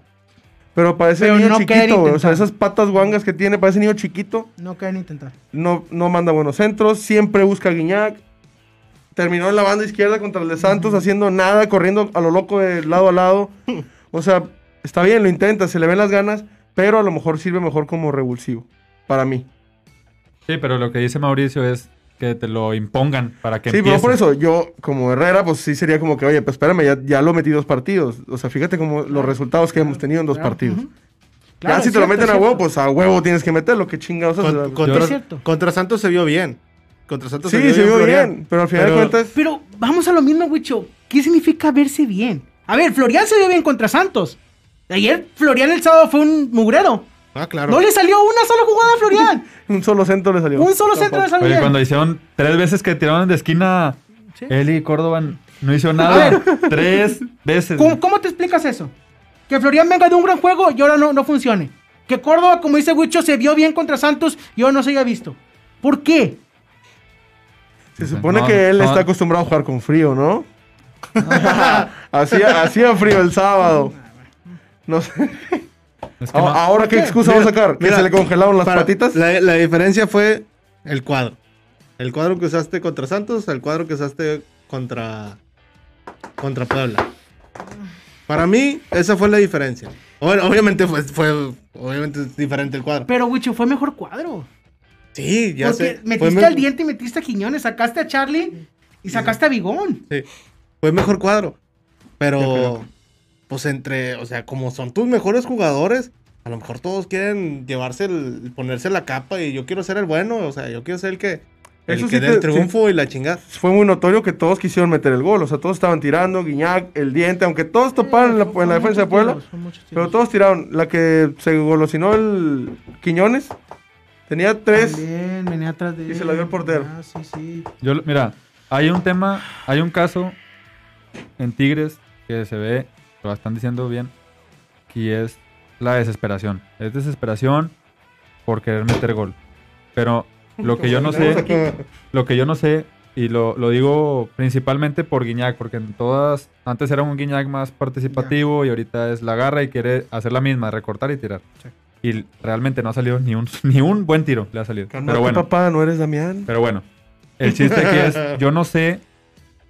Pero parece Pero niño no chiquito. O sea, esas patas guangas que tiene, parece niño chiquito. No quieren intentar. No, no manda buenos centros. Siempre busca a Guiñac. Terminó en la banda izquierda contra el de Santos, haciendo nada, corriendo a lo loco de lado a lado. (laughs) O sea, está bien, lo intenta, se le ven las ganas, pero a lo mejor sirve mejor como revulsivo. Para mí. Sí, pero lo que dice Mauricio es que te lo impongan para que Sí, empiece. pero por eso, yo como Herrera, pues sí sería como que, oye, pues espérame, ya, ya lo metí dos partidos. O sea, fíjate como los resultados que hemos tenido en dos Claro, partidos. Claro, ya si te lo meten a huevo, pues a huevo tienes que meterlo. Qué chingados. Con- contra, Es cierto. contra Santos se vio bien. Contra Santos sí, se vio Florian. bien, pero al final Pero- de cuentas, Pero vamos a lo mismo, Wicho. ¿Qué significa verse bien? A ver, Florian se vio bien contra Santos. Ayer Florian el sábado fue un mugrero. Ah, claro. No le salió una sola jugada a Florian. (laughs) un solo centro le salió. un solo centro le salió Oye, cuando hicieron tres veces que tiraron de esquina, Sí. él y Córdoba no hizo nada. (laughs) tres veces. ¿Cómo, cómo te explicas eso? Que Florian venga de un gran juego y ahora no, no funcione. Que Córdoba, como dice Wicho, se vio bien contra Santos y ahora no se haya visto. ¿Por qué? Se supone No, que él no. está acostumbrado a jugar con frío, ¿no? (laughs) hacía, hacía frío el sábado. No sé. Es que A- no- Ahora, ¿qué qué? excusa Mira, va a sacar? ¿Que mira, se le congelaron las Para- patitas? La, la diferencia fue el cuadro. El cuadro que usaste contra Santos, el cuadro que usaste contra, contra Puebla. Para mí, esa fue la diferencia. Bueno, obviamente fue, fue obviamente es diferente el cuadro. Pero Wicho, fue mejor cuadro. Sí, ya Porque sé. Fue, metiste me- al diente y metiste a Quiñones, sacaste a Charlie y sacaste a Bigón. sí, fue mejor cuadro. Pero. Pues entre, o sea, como son tus mejores jugadores, a lo mejor todos quieren llevarse el, ponerse la capa y yo quiero ser el bueno, o sea, yo quiero ser el que, el Eso que sí dé el triunfo y la chingada. Fue muy notorio que todos quisieron meter el gol. O sea, todos estaban tirando, Guiñac, el diente, aunque todos toparon en la, en la defensa de Puebla. Pero todos tiraron. La que se golosinó el Quiñones tenía tres. También venía atrás de Y se la dio el portero. Ah, sí, sí. Yo, mira, hay un tema, hay un caso en Tigres que se ve, lo están diciendo bien, que es la desesperación. Es desesperación por querer meter gol. Pero lo que yo no sé, lo que yo no sé, y lo, lo digo principalmente por Guiñac, porque en todas, antes era un Guiñac más participativo y ahorita es la garra y quiere hacer la misma, recortar y tirar. Sí. Y realmente no ha salido ni un, ni un buen tiro, le ha salido. Calmate, Pero bueno. papá, no eres Damián. Pero bueno, el chiste aquí es, yo no sé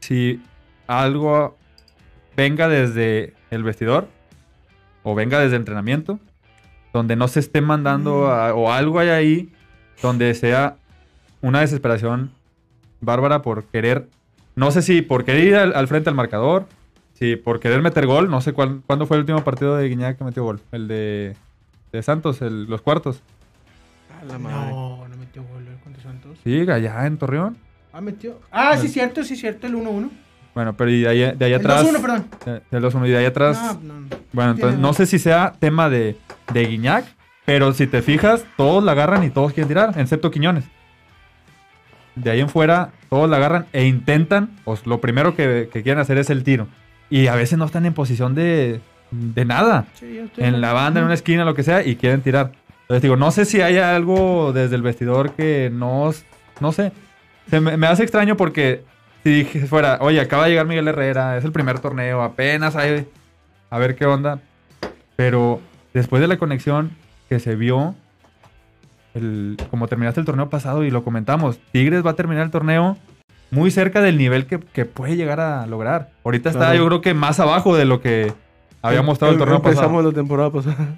si algo venga desde el vestidor o venga desde el entrenamiento, donde no se esté mandando a- o algo hay ahí donde sea una desesperación bárbara por querer, no sé si por querer ir al, al frente al marcador, si por querer meter gol, no sé cuál, cuándo fue el último partido de Guiñac que metió gol, el de de Santos, el- los cuartos. A la madre. No, no metió gol eh, contra Santos. Sí, allá en Torreón. Ah, metió. Ah, sí, cierto, sí, cierto, el 1-1. Bueno, pero y de ahí, de ahí El atrás. 2-1, perdón. de- Del 2-1 y de ahí atrás. No, no. bueno, entonces no sé si sea tema de, de Guiñac, pero si te fijas, todos la agarran y todos quieren tirar, excepto Quiñones. De ahí en fuera, todos la agarran e intentan, pues lo primero que, que quieren hacer es el tiro. Y a veces no están en posición de, de nada. Sí, yo estoy en la banda, en una esquina, lo que sea, y quieren tirar. Entonces digo, no sé si hay algo desde el vestidor que no, no sé. Se me, me hace extraño porque si dije fuera, oye, acaba de llegar Miguel Herrera, es el primer torneo, apenas hay, a ver qué onda. Pero después de la conexión que se vio, el, como terminaste el torneo pasado y lo comentamos, Tigres va a terminar el torneo muy cerca del nivel que, que puede llegar a lograr. Ahorita está Claro. yo creo que más abajo de lo que había mostrado el Em- torneo Empezamos pasado. la temporada pasada.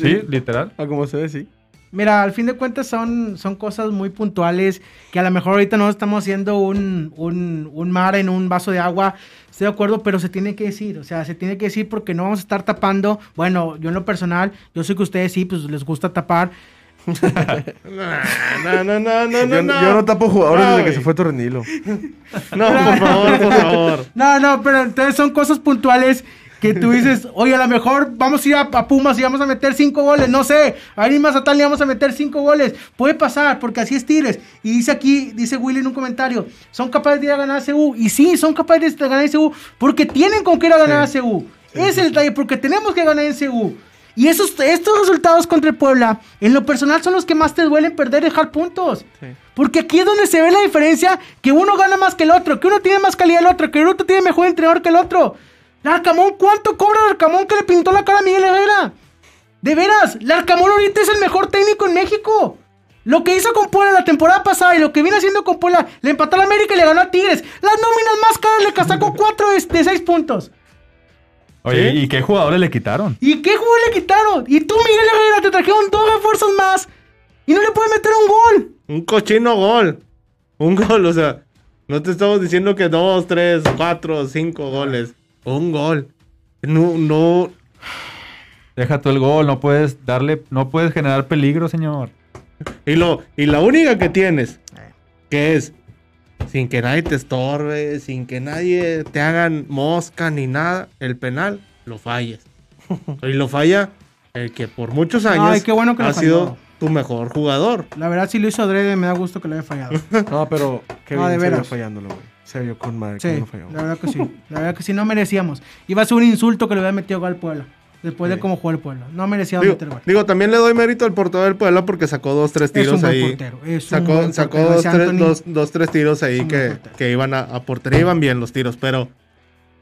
Sí, (laughs) literal. A como se ve, sí. Mira, al fin de cuentas son, son cosas muy puntuales que a lo mejor ahorita no estamos haciendo un, un, un mar en un vaso de agua. Estoy de acuerdo, pero se tiene que decir. O sea, se tiene que decir porque no vamos a estar tapando. Bueno, yo en lo personal, yo sé que ustedes sí, pues les gusta tapar. (laughs) No, no, no, no, yo, no, no. yo no tapo jugadores desde que se fue Torrenilo. No, por favor, por favor. (laughs) No, no, pero entonces son cosas puntuales que tú dices, oye, a lo mejor vamos a ir a, a Pumas y vamos a meter cinco goles, no sé, a ir Mazatán le vamos a meter cinco goles, puede pasar, porque así es Tigres. Y dice aquí, dice Willy en un comentario, son capaces de ir a ganar a CU, y sí, son capaces de ganar en CU, porque tienen con qué ir a ganar Sí. a CU. Ese es el detalle, porque tenemos que ganar en CU. Y esos, estos resultados contra el Puebla, en lo personal, son los que más te duelen perder, dejar puntos. Sí. Porque aquí es donde se ve la diferencia, que uno gana más que el otro, que uno tiene más calidad que el otro, que el otro tiene mejor entrenador que el otro. Larcamón, ¿cuánto cobra Larcamón que le pintó la cara a Miguel Herrera? De veras, Larcamón ahorita es el mejor técnico en México. Lo que hizo con Puebla la temporada pasada y lo que viene haciendo con Puebla, le empató a la América y le ganó a Tigres. Las nóminas más caras le sacó 4 (laughs) de 6 puntos. Oye, ¿Sí? ¿y qué jugadores le quitaron? ¿Y qué juego le quitaron? Y tú, Miguel Herrera, te trajeron dos refuerzos más y no le puedes meter un gol. Un cochino gol. Un gol, o sea, no te estamos diciendo que dos, tres, cuatro, cinco goles. Un gol. No, no. Deja tú el gol, no puedes darle, no puedes generar peligro, señor. Y, lo, y la única que tienes, que es sin que nadie te estorbe, sin que nadie te hagan mosca ni nada, el penal, lo falles. (laughs) y lo falla el que por muchos años Ay, qué bueno que lo ha sido tu mejor jugador. La verdad, si lo hizo Adrede, me da gusto que lo haya fallado. (laughs) No, pero (laughs) qué No, bien de se vio veras. fallándolo, güey. Se vio con madre Sí, lo falló. la verdad que sí. La verdad que sí, no merecíamos. Iba a ser un insulto que le hubiera metido gol al Puebla. Después de cómo jugó el Puebla. No merecía Digo, meter gol. digo, también le doy mérito al portero del Puebla porque sacó dos, tres Es un tiros ahí. portero. Es un Sacó, buen sacó dos, tres, dos, dos, tres tiros ahí un que, que iban a, a portería. Iban bien los tiros, pero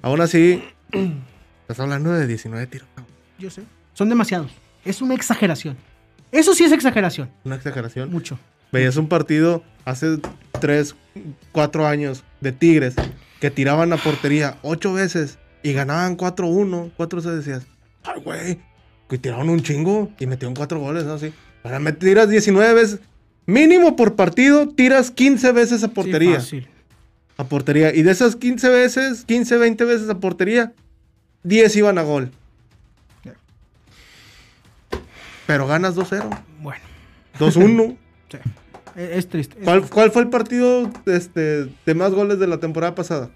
aún así, (clears throat) estás hablando de 19 tiros. Yo sé. Son demasiados. Es una exageración. Eso sí es exageración. Una exageración. Mucho. Veías un partido hace 3, 4 años de Tigres que tiraban a portería 8 veces y ganaban 4-1, 4 se decías, ay, güey, que tiraron un chingo y metieron 4 goles, ¿no? Así. Ahora me tiras 19 veces, mínimo por partido, tiras 15 veces a Sí, portería. fácil. a portería. Y de esas 15 veces, 15, 20 veces a portería, 10 iban a gol. Pero ganas 2-0, Bueno, 2-1. (laughs) sí. Es, es triste. Es ¿Cuál, cuál fue el partido este, de más goles de la temporada pasada?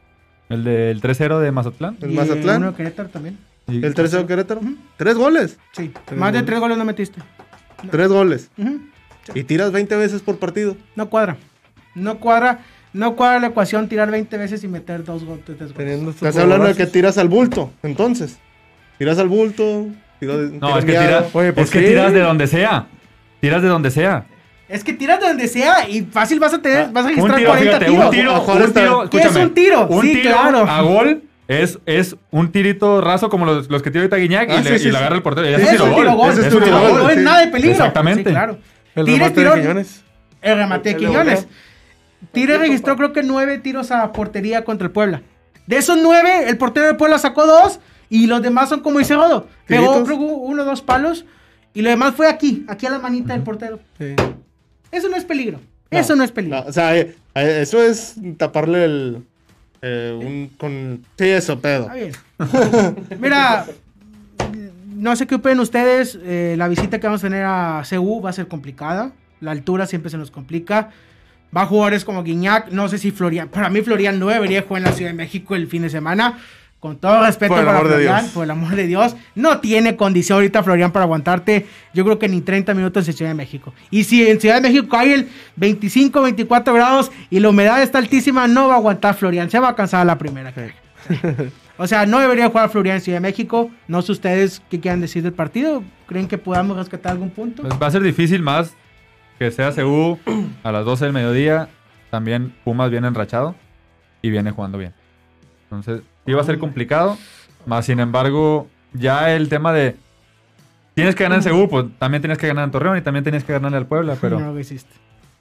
El del 3-0 de Mazatlán. ¿El Y, Mazatlán? uno de Querétaro también. Y- ¿El tercero Querétaro? Ujú. Tres goles. Sí. Tres Más de goles. tres goles no metiste. Tres goles. Y tiras 20 veces por partido. No cuadra. No cuadra. No cuadra la ecuación tirar 20 veces y meter dos goles. Estás hablando de que tiras al bulto, entonces. Tiras al bulto. de- No, es que, guiado. tira- Oye, pues es que sí. tiras de donde sea. Tiras de donde sea. Es que tiras de donde sea y fácil vas a tener, vas a Un registrar tiro, 40 fíjate, tiros. un tiro, un tiro, ¿Qué es un tiro? Un Sí, tiro claro. a gol es, es un tirito raso como los, los que tira ahorita Guiñac Ah, y, sí, le, sí, y le sí. agarra el portero. Y Es un tiro gol. es un tiro gol. No es nada de peligro. Exactamente. Sí, claro. El Tigres remate de Quiñones. El remate de Quiñones. Tigres registró creo que nueve tiros a portería contra el Puebla. De esos nueve, el portero de Puebla sacó dos y los demás son como dice Rodo. Pegó uno o dos palos y lo demás fue aquí, aquí a la manita del portero. Sí. Eso no es peligro. Eso no es peligro. No, o sea, eh, eh, eso es taparle el. eh, un, con. Sí, eso, pedo. Está bien. Mira, no sé qué opinan ustedes. eh, la visita que vamos a tener a CU va a ser complicada. La altura siempre se nos complica. Va a jugadores como Guiñac. No sé si Florian. Para mí, Florian no debería jugar en la Ciudad de México el fin de semana. Con todo respeto Por el para amor de Florian, Dios. por el amor de Dios, no tiene condición ahorita Florian para aguantarte. Yo creo que ni 30 minutos en Ciudad de México. Y si en Ciudad de México hay el 25, 24 grados y la humedad está altísima, no va a aguantar Florian. Se va a cansar a la primera. O sea, no debería jugar Florian en Ciudad de México. No sé ustedes qué quieran decir del partido. ¿Creen que podamos rescatar algún punto? Pues va a ser difícil más que sea CU a las 12 del mediodía. También Pumas viene enrachado y viene jugando bien. Entonces, iba a ser complicado. Más sin embargo, ya el tema de. Tienes que ganar en CU, pues también tienes que ganar en Torreón y también tienes que ganarle al Puebla, (laughs) pero No lo hiciste.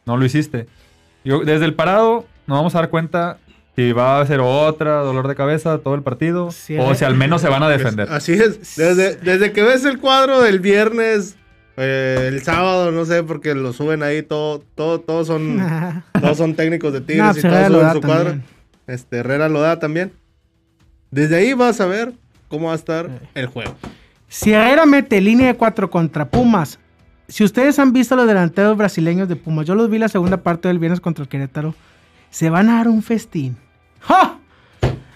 no lo hiciste. Yo, desde el parado nos vamos a dar cuenta si va a ser otra dolor de cabeza todo el partido Sí, o eh. si al menos se van a defender. Así es. Desde, desde que ves el cuadro del viernes, eh, el sábado, no sé, porque lo suben ahí, todo, todo, todos son, (laughs) todos son técnicos de Tigres No, y pues todos suben su cuadro. Este, Herrera lo da también. Desde ahí vas a ver cómo va a estar Eh. el juego. Si Herrera mete línea de 4 contra Pumas, si ustedes han visto los delanteros brasileños de Pumas, yo los vi la segunda parte del viernes contra el Querétaro, se van a dar un festín. ¡Ja!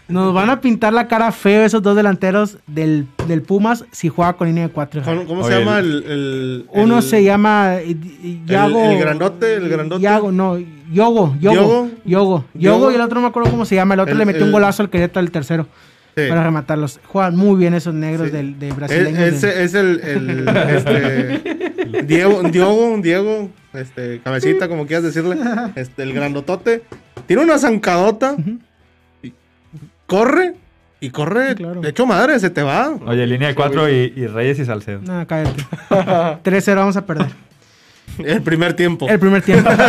Nos van a pintar la cara feo esos dos delanteros del, del Pumas si juega con línea de 4. ¿Cómo, se llama el, el- Uno el- se llama Yago. el grandote, el grandote? Yago, no, Yogo, Yogo, ¿Yogo? Yogo, y el otro no me acuerdo cómo se llama. El otro El- le metió un golazo al Querétaro, el tercero, Sí. para rematarlos. Juegan muy bien esos negros Sí. del, de Es, brasileños. es- de- es el, el, este, (laughs) Diego, Diego, Diego, este, cabecita, como quieras decirle, este, el grandotote, tiene una zancadota, y corre, y corre, Sí, claro. de hecho madre, se te va. Oye, línea de cuatro y, y Reyes y Salcedo. No, cállate. (laughs) 3-0 vamos a perder. El primer tiempo. El primer tiempo. (laughs)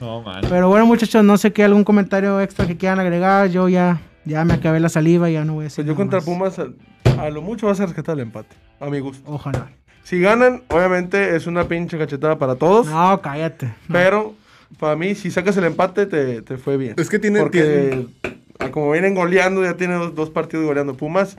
No, man. Pero bueno, muchachos, no sé qué algún comentario extra que quieran agregar. Yo ya, ya me acabé la saliva, ya no voy a decir. Pues yo contra más. Pumas, a, a lo mucho vas a rescatar el empate. A mi gusto. Ojalá. Si ganan, obviamente es una pinche cachetada para todos. No, cállate. No. Pero para mí, si sacas el empate, te, te fue bien. Es que tiene- Porque a como vienen goleando, ya tiene dos, dos partidos goleando Pumas.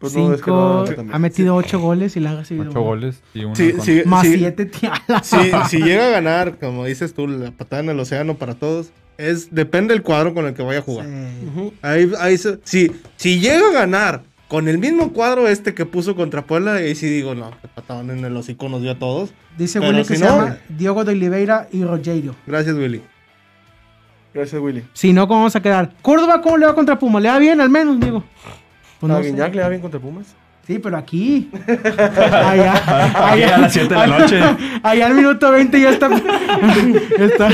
Pues no es que no Cinco, también. ha metido ocho goles y la ha recibido. Ocho goles y uno. Sí, sí, Más sí, siete, tía. si, si llega a ganar, como dices tú, la patada en el océano para todos, es depende del cuadro con el que vaya a jugar. Sí. Ujú. Ahí, ahí si, si llega a ganar con el mismo cuadro este que puso contra Puebla, ahí sí digo, no, que patadón en el hocico nos dio a todos. Dice Pero Willy que si se no- llama Diogo de Oliveira y Rogerio. Gracias, Willy. Gracias, Willy. Si no, ¿cómo vamos a quedar? ¿Córdoba cómo le va contra Puma? ¿Le va bien al menos, digo? Pues ¿A no sé. Guiñac le va bien contra Pumas? Sí, pero aquí. (laughs) Allá, Aquí a las 7 de la noche. Allá al minuto 20 ya está. ya (laughs) está,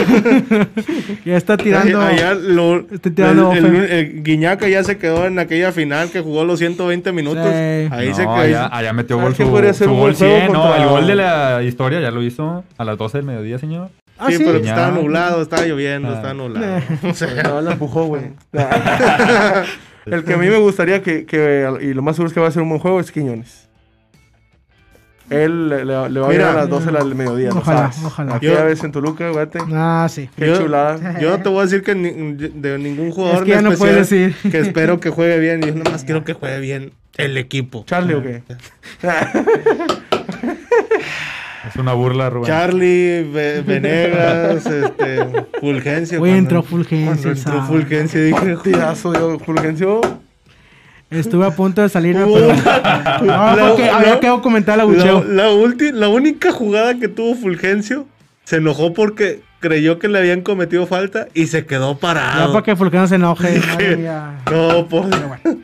ya está tirando. Allá- allá lo- Estoy tirando el, el- el Guiñaca ya se quedó en aquella final que jugó los 120 minutos. Sí. Ahí No, se quedó. allá, allá metió ¿Sabes gol su, su gol buen juego 100. No, el gol de la historia ya lo hizo a las 12 del mediodía, señor. Ah, sí, sí. pero estaba nublado, estaba lloviendo, Ah. estaba nublado. (laughs) O sea, No, la empujó, güey. (laughs) el que a mí me gustaría que, que- y lo más seguro es que va a ser un buen juego, es Quiñones. Él le, le- le va a ir a las 12 del mediodía. ¿no Ojalá, sabes? ojalá. Aquella Yo- vez en Toluca, güete. Ah, sí. Qué Yo- chulada. yo no te voy a decir que ni- de ningún jugador Es que ya no puedes decir. (laughs) que espero que juegue bien. Yo nada más quiero que juegue bien el equipo. ¿Charlie o qué? Es una burla, Rubén. Charlie, Ve- Venegas, este, Fulgencio. Hoy cuando- entró Fulgencio, entró. Fulgencio dije, Tirazo, yo, Fulgencio. Estuve a punto de salirme, Uh, pero. (laughs) la- No, porque la- había que documentar la bucheo. la, ulti- la única jugada que tuvo Fulgencio se enojó porque creyó que le habían cometido falta y se quedó Ya parado. para que Fulcano se enoje. (laughs) mía. No, por... Pero bueno.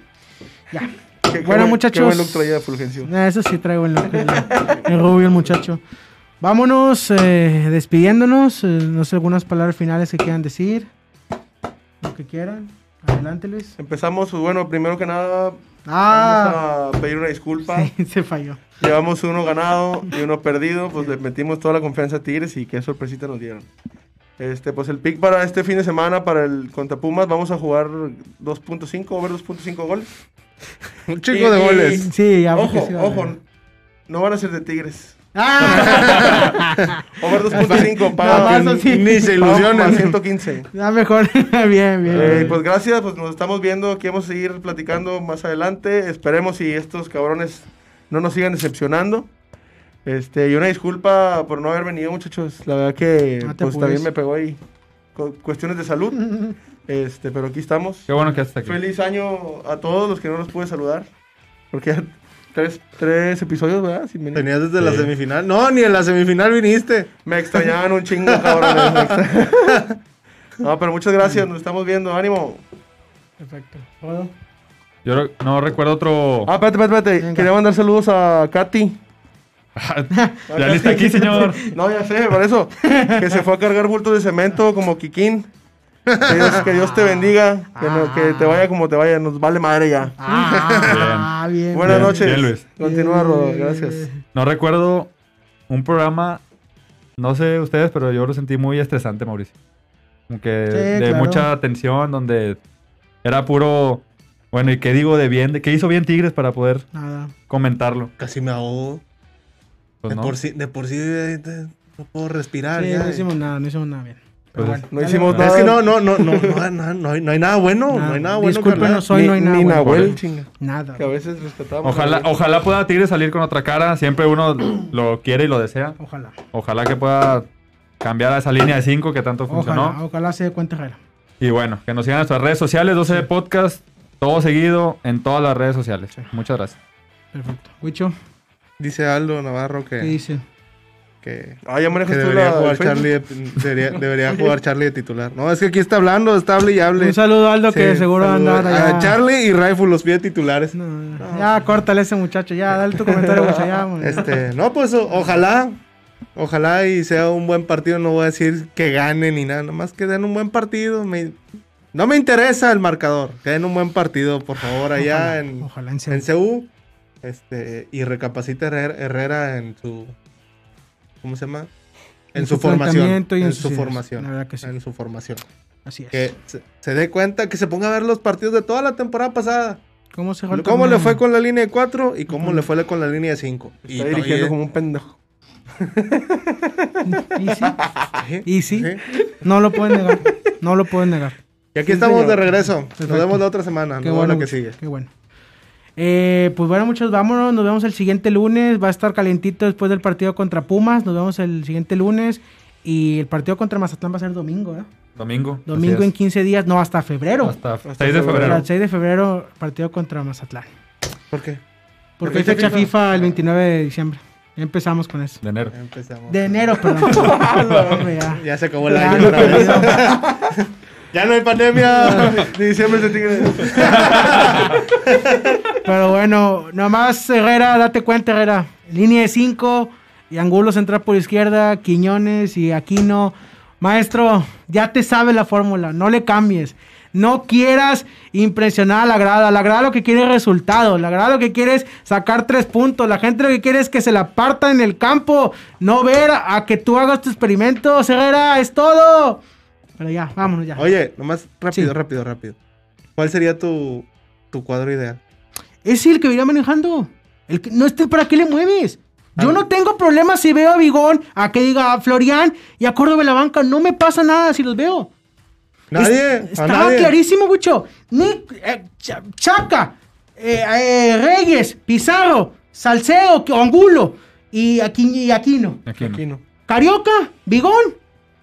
Ya. Qué- qué Bueno, buen- muchachos. Qué buen look traía Fulgencio. Ah, Eso sí traigo el, el, (laughs) el rubio, el muchacho. Vámonos eh, despidiéndonos. eh, no sé, algunas palabras finales que quieran decir. Lo que quieran. Adelante, Luis. Empezamos, pues, bueno, primero que nada, Ah, vamos a pedir una disculpa. (laughs) sí, se falló. Llevamos uno ganado y uno (laughs) perdido, pues le metimos toda la confianza a Tigres y qué sorpresita nos dieron. Este, pues el pick para este fin de semana, para el contra Pumas, vamos a jugar 2.5, over 2.5 goles. Un chico de Y- goles. Sí, Ojo, sí ojo, no van a ser de Tigres. Ah, (laughs) Over 2.5, Nada paga, más así. Ni se ilusionen. más 115. ya mejor. (laughs) bien, bien. Eh, bien. pues gracias, pues nos estamos viendo, aquí vamos a seguir platicando más adelante. Esperemos si estos cabrones no nos sigan decepcionando. Este, y una disculpa por no haber venido, muchachos. La verdad que No pues también me pegó ahí cu- cuestiones de salud. (laughs) Este, pero aquí estamos. Qué bueno que estás aquí. Feliz año a todos los que no los pude saludar. Porque ya tres, tres episodios, ¿verdad? Sin venir. Tenías desde la semifinal. No, ni en la semifinal viniste. Me extrañaban un chingo, extra- (laughs) no, pero muchas gracias, nos estamos viendo, ánimo. Perfecto. ¿Puedo? Yo no recuerdo otro. Ah, espérate, espérate, espérate. Venga. Quería mandar saludos a Katy. (laughs) ya ni está aquí, señor. (laughs) No, ya sé, por eso. Que se fue a cargar bultos de cemento como Kikín. Que Dios, que Dios te bendiga. Que, no- que te vaya como te vaya. Nos vale madre ya. Ah, bien. Buenas Bien, noches. bien, Luis. Continúa, Rodo. Gracias. No recuerdo un programa, no sé ustedes, pero yo lo sentí muy estresante, Mauricio. Como que Sí, de claro. mucha tensión, donde era puro. Bueno, ¿y qué digo de bien? ¿De qué hizo bien Tigres para poder Nada. comentarlo? Casi me ahogo. Pues de, no. por sí, de por sí eh, no puedo respirar. Sí, ya. no hicimos nada, no hicimos nada bien. Pero Pues bueno, No hicimos dale. Es nada. que no, no, no, no, (laughs) no, no, no hay, no hay nada bueno. Nada. No hay nada bueno. Discúlpenos, hoy no hay nada Ni bueno. Nahuel, chinga. Nada. Que a veces rescatamos. Ojalá, ojalá pueda Tigres salir con otra cara. Siempre uno lo quiere y lo desea. Ojalá. Ojalá que pueda cambiar a esa línea de 5 que tanto funcionó. Ojalá, ojalá se dé cuenta Herrera. Y bueno, que nos sigan en nuestras redes sociales, 12 de podcast, todo seguido en todas las redes sociales. Sí. Muchas gracias. Perfecto. Huicho, Dice Aldo Navarro ¿qué que, dice? Que, Ah, ya que manejas tú debería la. jugar? Charlie de, debería, (laughs) debería jugar Charlie de titular. No, es que aquí está hablando, está hable y hable. Un saludo a Aldo que seguro saludo. anda allá. A Charlie y Raifu los pide titulares. No, Ya, córtale a ese muchacho. Ya, dale tu comentario, Huicho. Ya. Este, no, pues o- ojalá, ojalá y sea un buen partido. No voy a decir que gane ni nada, nomás que den un buen partido. Me- no me interesa el marcador, que den un buen partido, por favor, allá Ojalá, en, Ojalá, en en CU. Este, y recapacite Herrera, Herrera en su, ¿cómo se llama? En, En su, su formación. y en en su formación. La verdad que sí. En su formación. Así es. Que se, se dé cuenta, que se ponga a ver los partidos de toda la temporada pasada. ¿Cómo se ¿Cómo le fue con la línea de 4 y cómo le fue con la línea de 5? Está dirigiendo como un pendejo. Y sí, y sí, no lo pueden negar. No lo pueden negar. Y aquí Sí, estamos señor. de regreso. Perfecto. Nos vemos la otra semana. Qué no bueno. la que sigue. Qué bueno. Eh, pues bueno, muchos vámonos. Nos vemos el siguiente lunes. Va a estar calientito después del partido contra Pumas. Nos vemos el siguiente lunes. Y el partido contra Mazatlán va a ser domingo, ¿eh? Domingo. Domingo en es. 15 días. No, hasta febrero. Hasta, Hasta 6 de febrero. febrero. El 6 de febrero, partido contra Mazatlán. ¿Por qué? Porque hay fecha FIFA el 29 de diciembre. Ya empezamos con eso. De enero. Empezamos. De enero, perdón. (laughs) (laughs) Ya. Ya se acabó el año (laughs) ya no hay pandemia. De diciembre de Tigres. Pero bueno, nomás Herrera, date cuenta, Herrera. Línea de 5 y Angulo central por izquierda, Quiñones y Aquino. Maestro, ya te sabe la fórmula, no le cambies. No quieras impresionar a la grada. La grada lo que quiere es resultado. La grada lo que quiere es sacar tres puntos. La gente lo que quiere es que se la parta en el campo. No ver a que tú hagas tu experimento, Herrera. Es todo. Pero ya, vámonos ya. Oye, nomás rápido, Sí. rápido, rápido. ¿Cuál sería tu, tu cuadro ideal? Es el que viene manejando. El que, no este, ¿para qué le mueves? Yo no tengo problema si veo a Bigón, a que diga a Florian y a Córdoba en la banca. No me pasa nada si los veo. Nadie. Es- estaba nadie. clarísimo, mucho. Ni, eh, Ch- Chaca, eh, eh, Reyes, Pizarro, Salceo, Angulo y, Aqui- y Aquino. Aquí no. Aquí no. Carioca, Bigón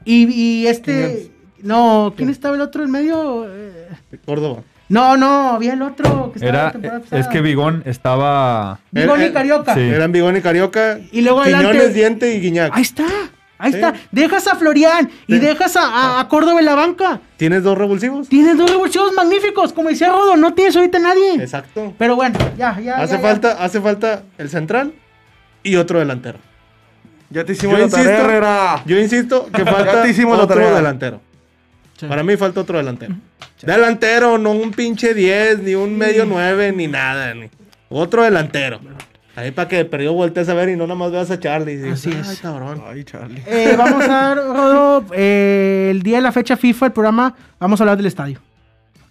y, y este... Quiñones. No, ¿quién estaba el otro en medio? Eh, Córdoba. No, no, había el otro que estaba la Era, temporada pasada. es que Vigón estaba... Bigón Eh, y Carioca. sí. Eran Bigón y Carioca. Y luego Quiñones, adelante- Diente y Guiñac. Ahí está, ahí Sí. está. Dejas a Florian y Sí. dejas a, a- a Córdoba en la banca. ¿Tienes dos revulsivos? Tienes dos revulsivos magníficos, como decía Rodo, no tienes ahorita nadie. Exacto. Pero bueno, ya, ya. Hace ya, ya. falta, hace falta el central y otro delantero. Ya te hicimos Yo la insisto, tarea, Herrera. Yo insisto que (laughs) falta Ya te hicimos la otro tarea. delantero. Sí. Para mí falta otro delantero. Delantero, no un pinche 10, ni un medio 9, ni nada. Ni. Otro delantero. Ahí para que perdió voltees a ver y no nada más veas a Charlie. Y dices, Así Ay, es. cabrón. Ay, Charlie. Eh, vamos a dar, Rodo, eh, el día de la fecha FIFA, el programa, vamos a hablar del estadio.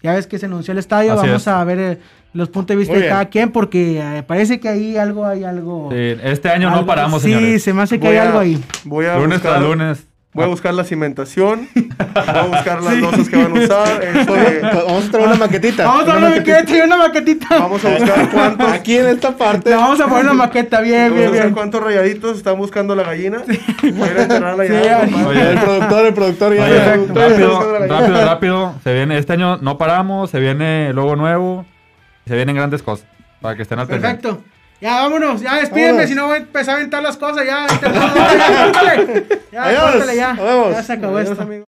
Ya ves que se anunció el estadio, Así vamos es. a ver eh, los puntos de vista Muy de bien. cada quien, porque eh, parece que ahí algo hay algo. Sí, este año no paramos, Sí, señores. se me hace que Voy hay a- algo ahí. Voy a Lunes buscar, lunes. Voy a buscar la cimentación. Voy a buscar las losas que van a usar. este, (laughs) Vamos a traer una maquetita. Vamos a poner una maqueta y una maquetita. vamos a buscar cuántos. Aquí en esta parte. Le vamos a poner una maqueta, bien, bien, bien. cuántos rayaditos están buscando la gallina. Voy a ir a enterrarla Sí, ya. ya. compadre. Oye, El productor, el productor ya. Oye, ya- rápido, rápido, rápido. Se viene, este año no paramos, se viene logo nuevo, se vienen grandes cosas. Para que estén al pendiente. Perfecto. Ya, vámonos. Ya, despídeme, si no voy a empezar a aventar las cosas. Ya, ya, ya, córtale. Ya, Adiós. córtale, ya. Ya se acabó Adiós, esto. amigo.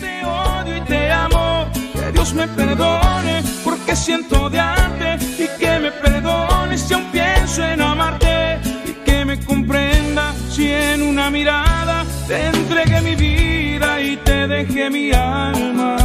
Te odio y te amo, que Dios me perdone porque siento odiarte y que me perdone si aún pienso en amarte y que me comprenda si en una mirada te entregué mi vida y te dejé mi alma.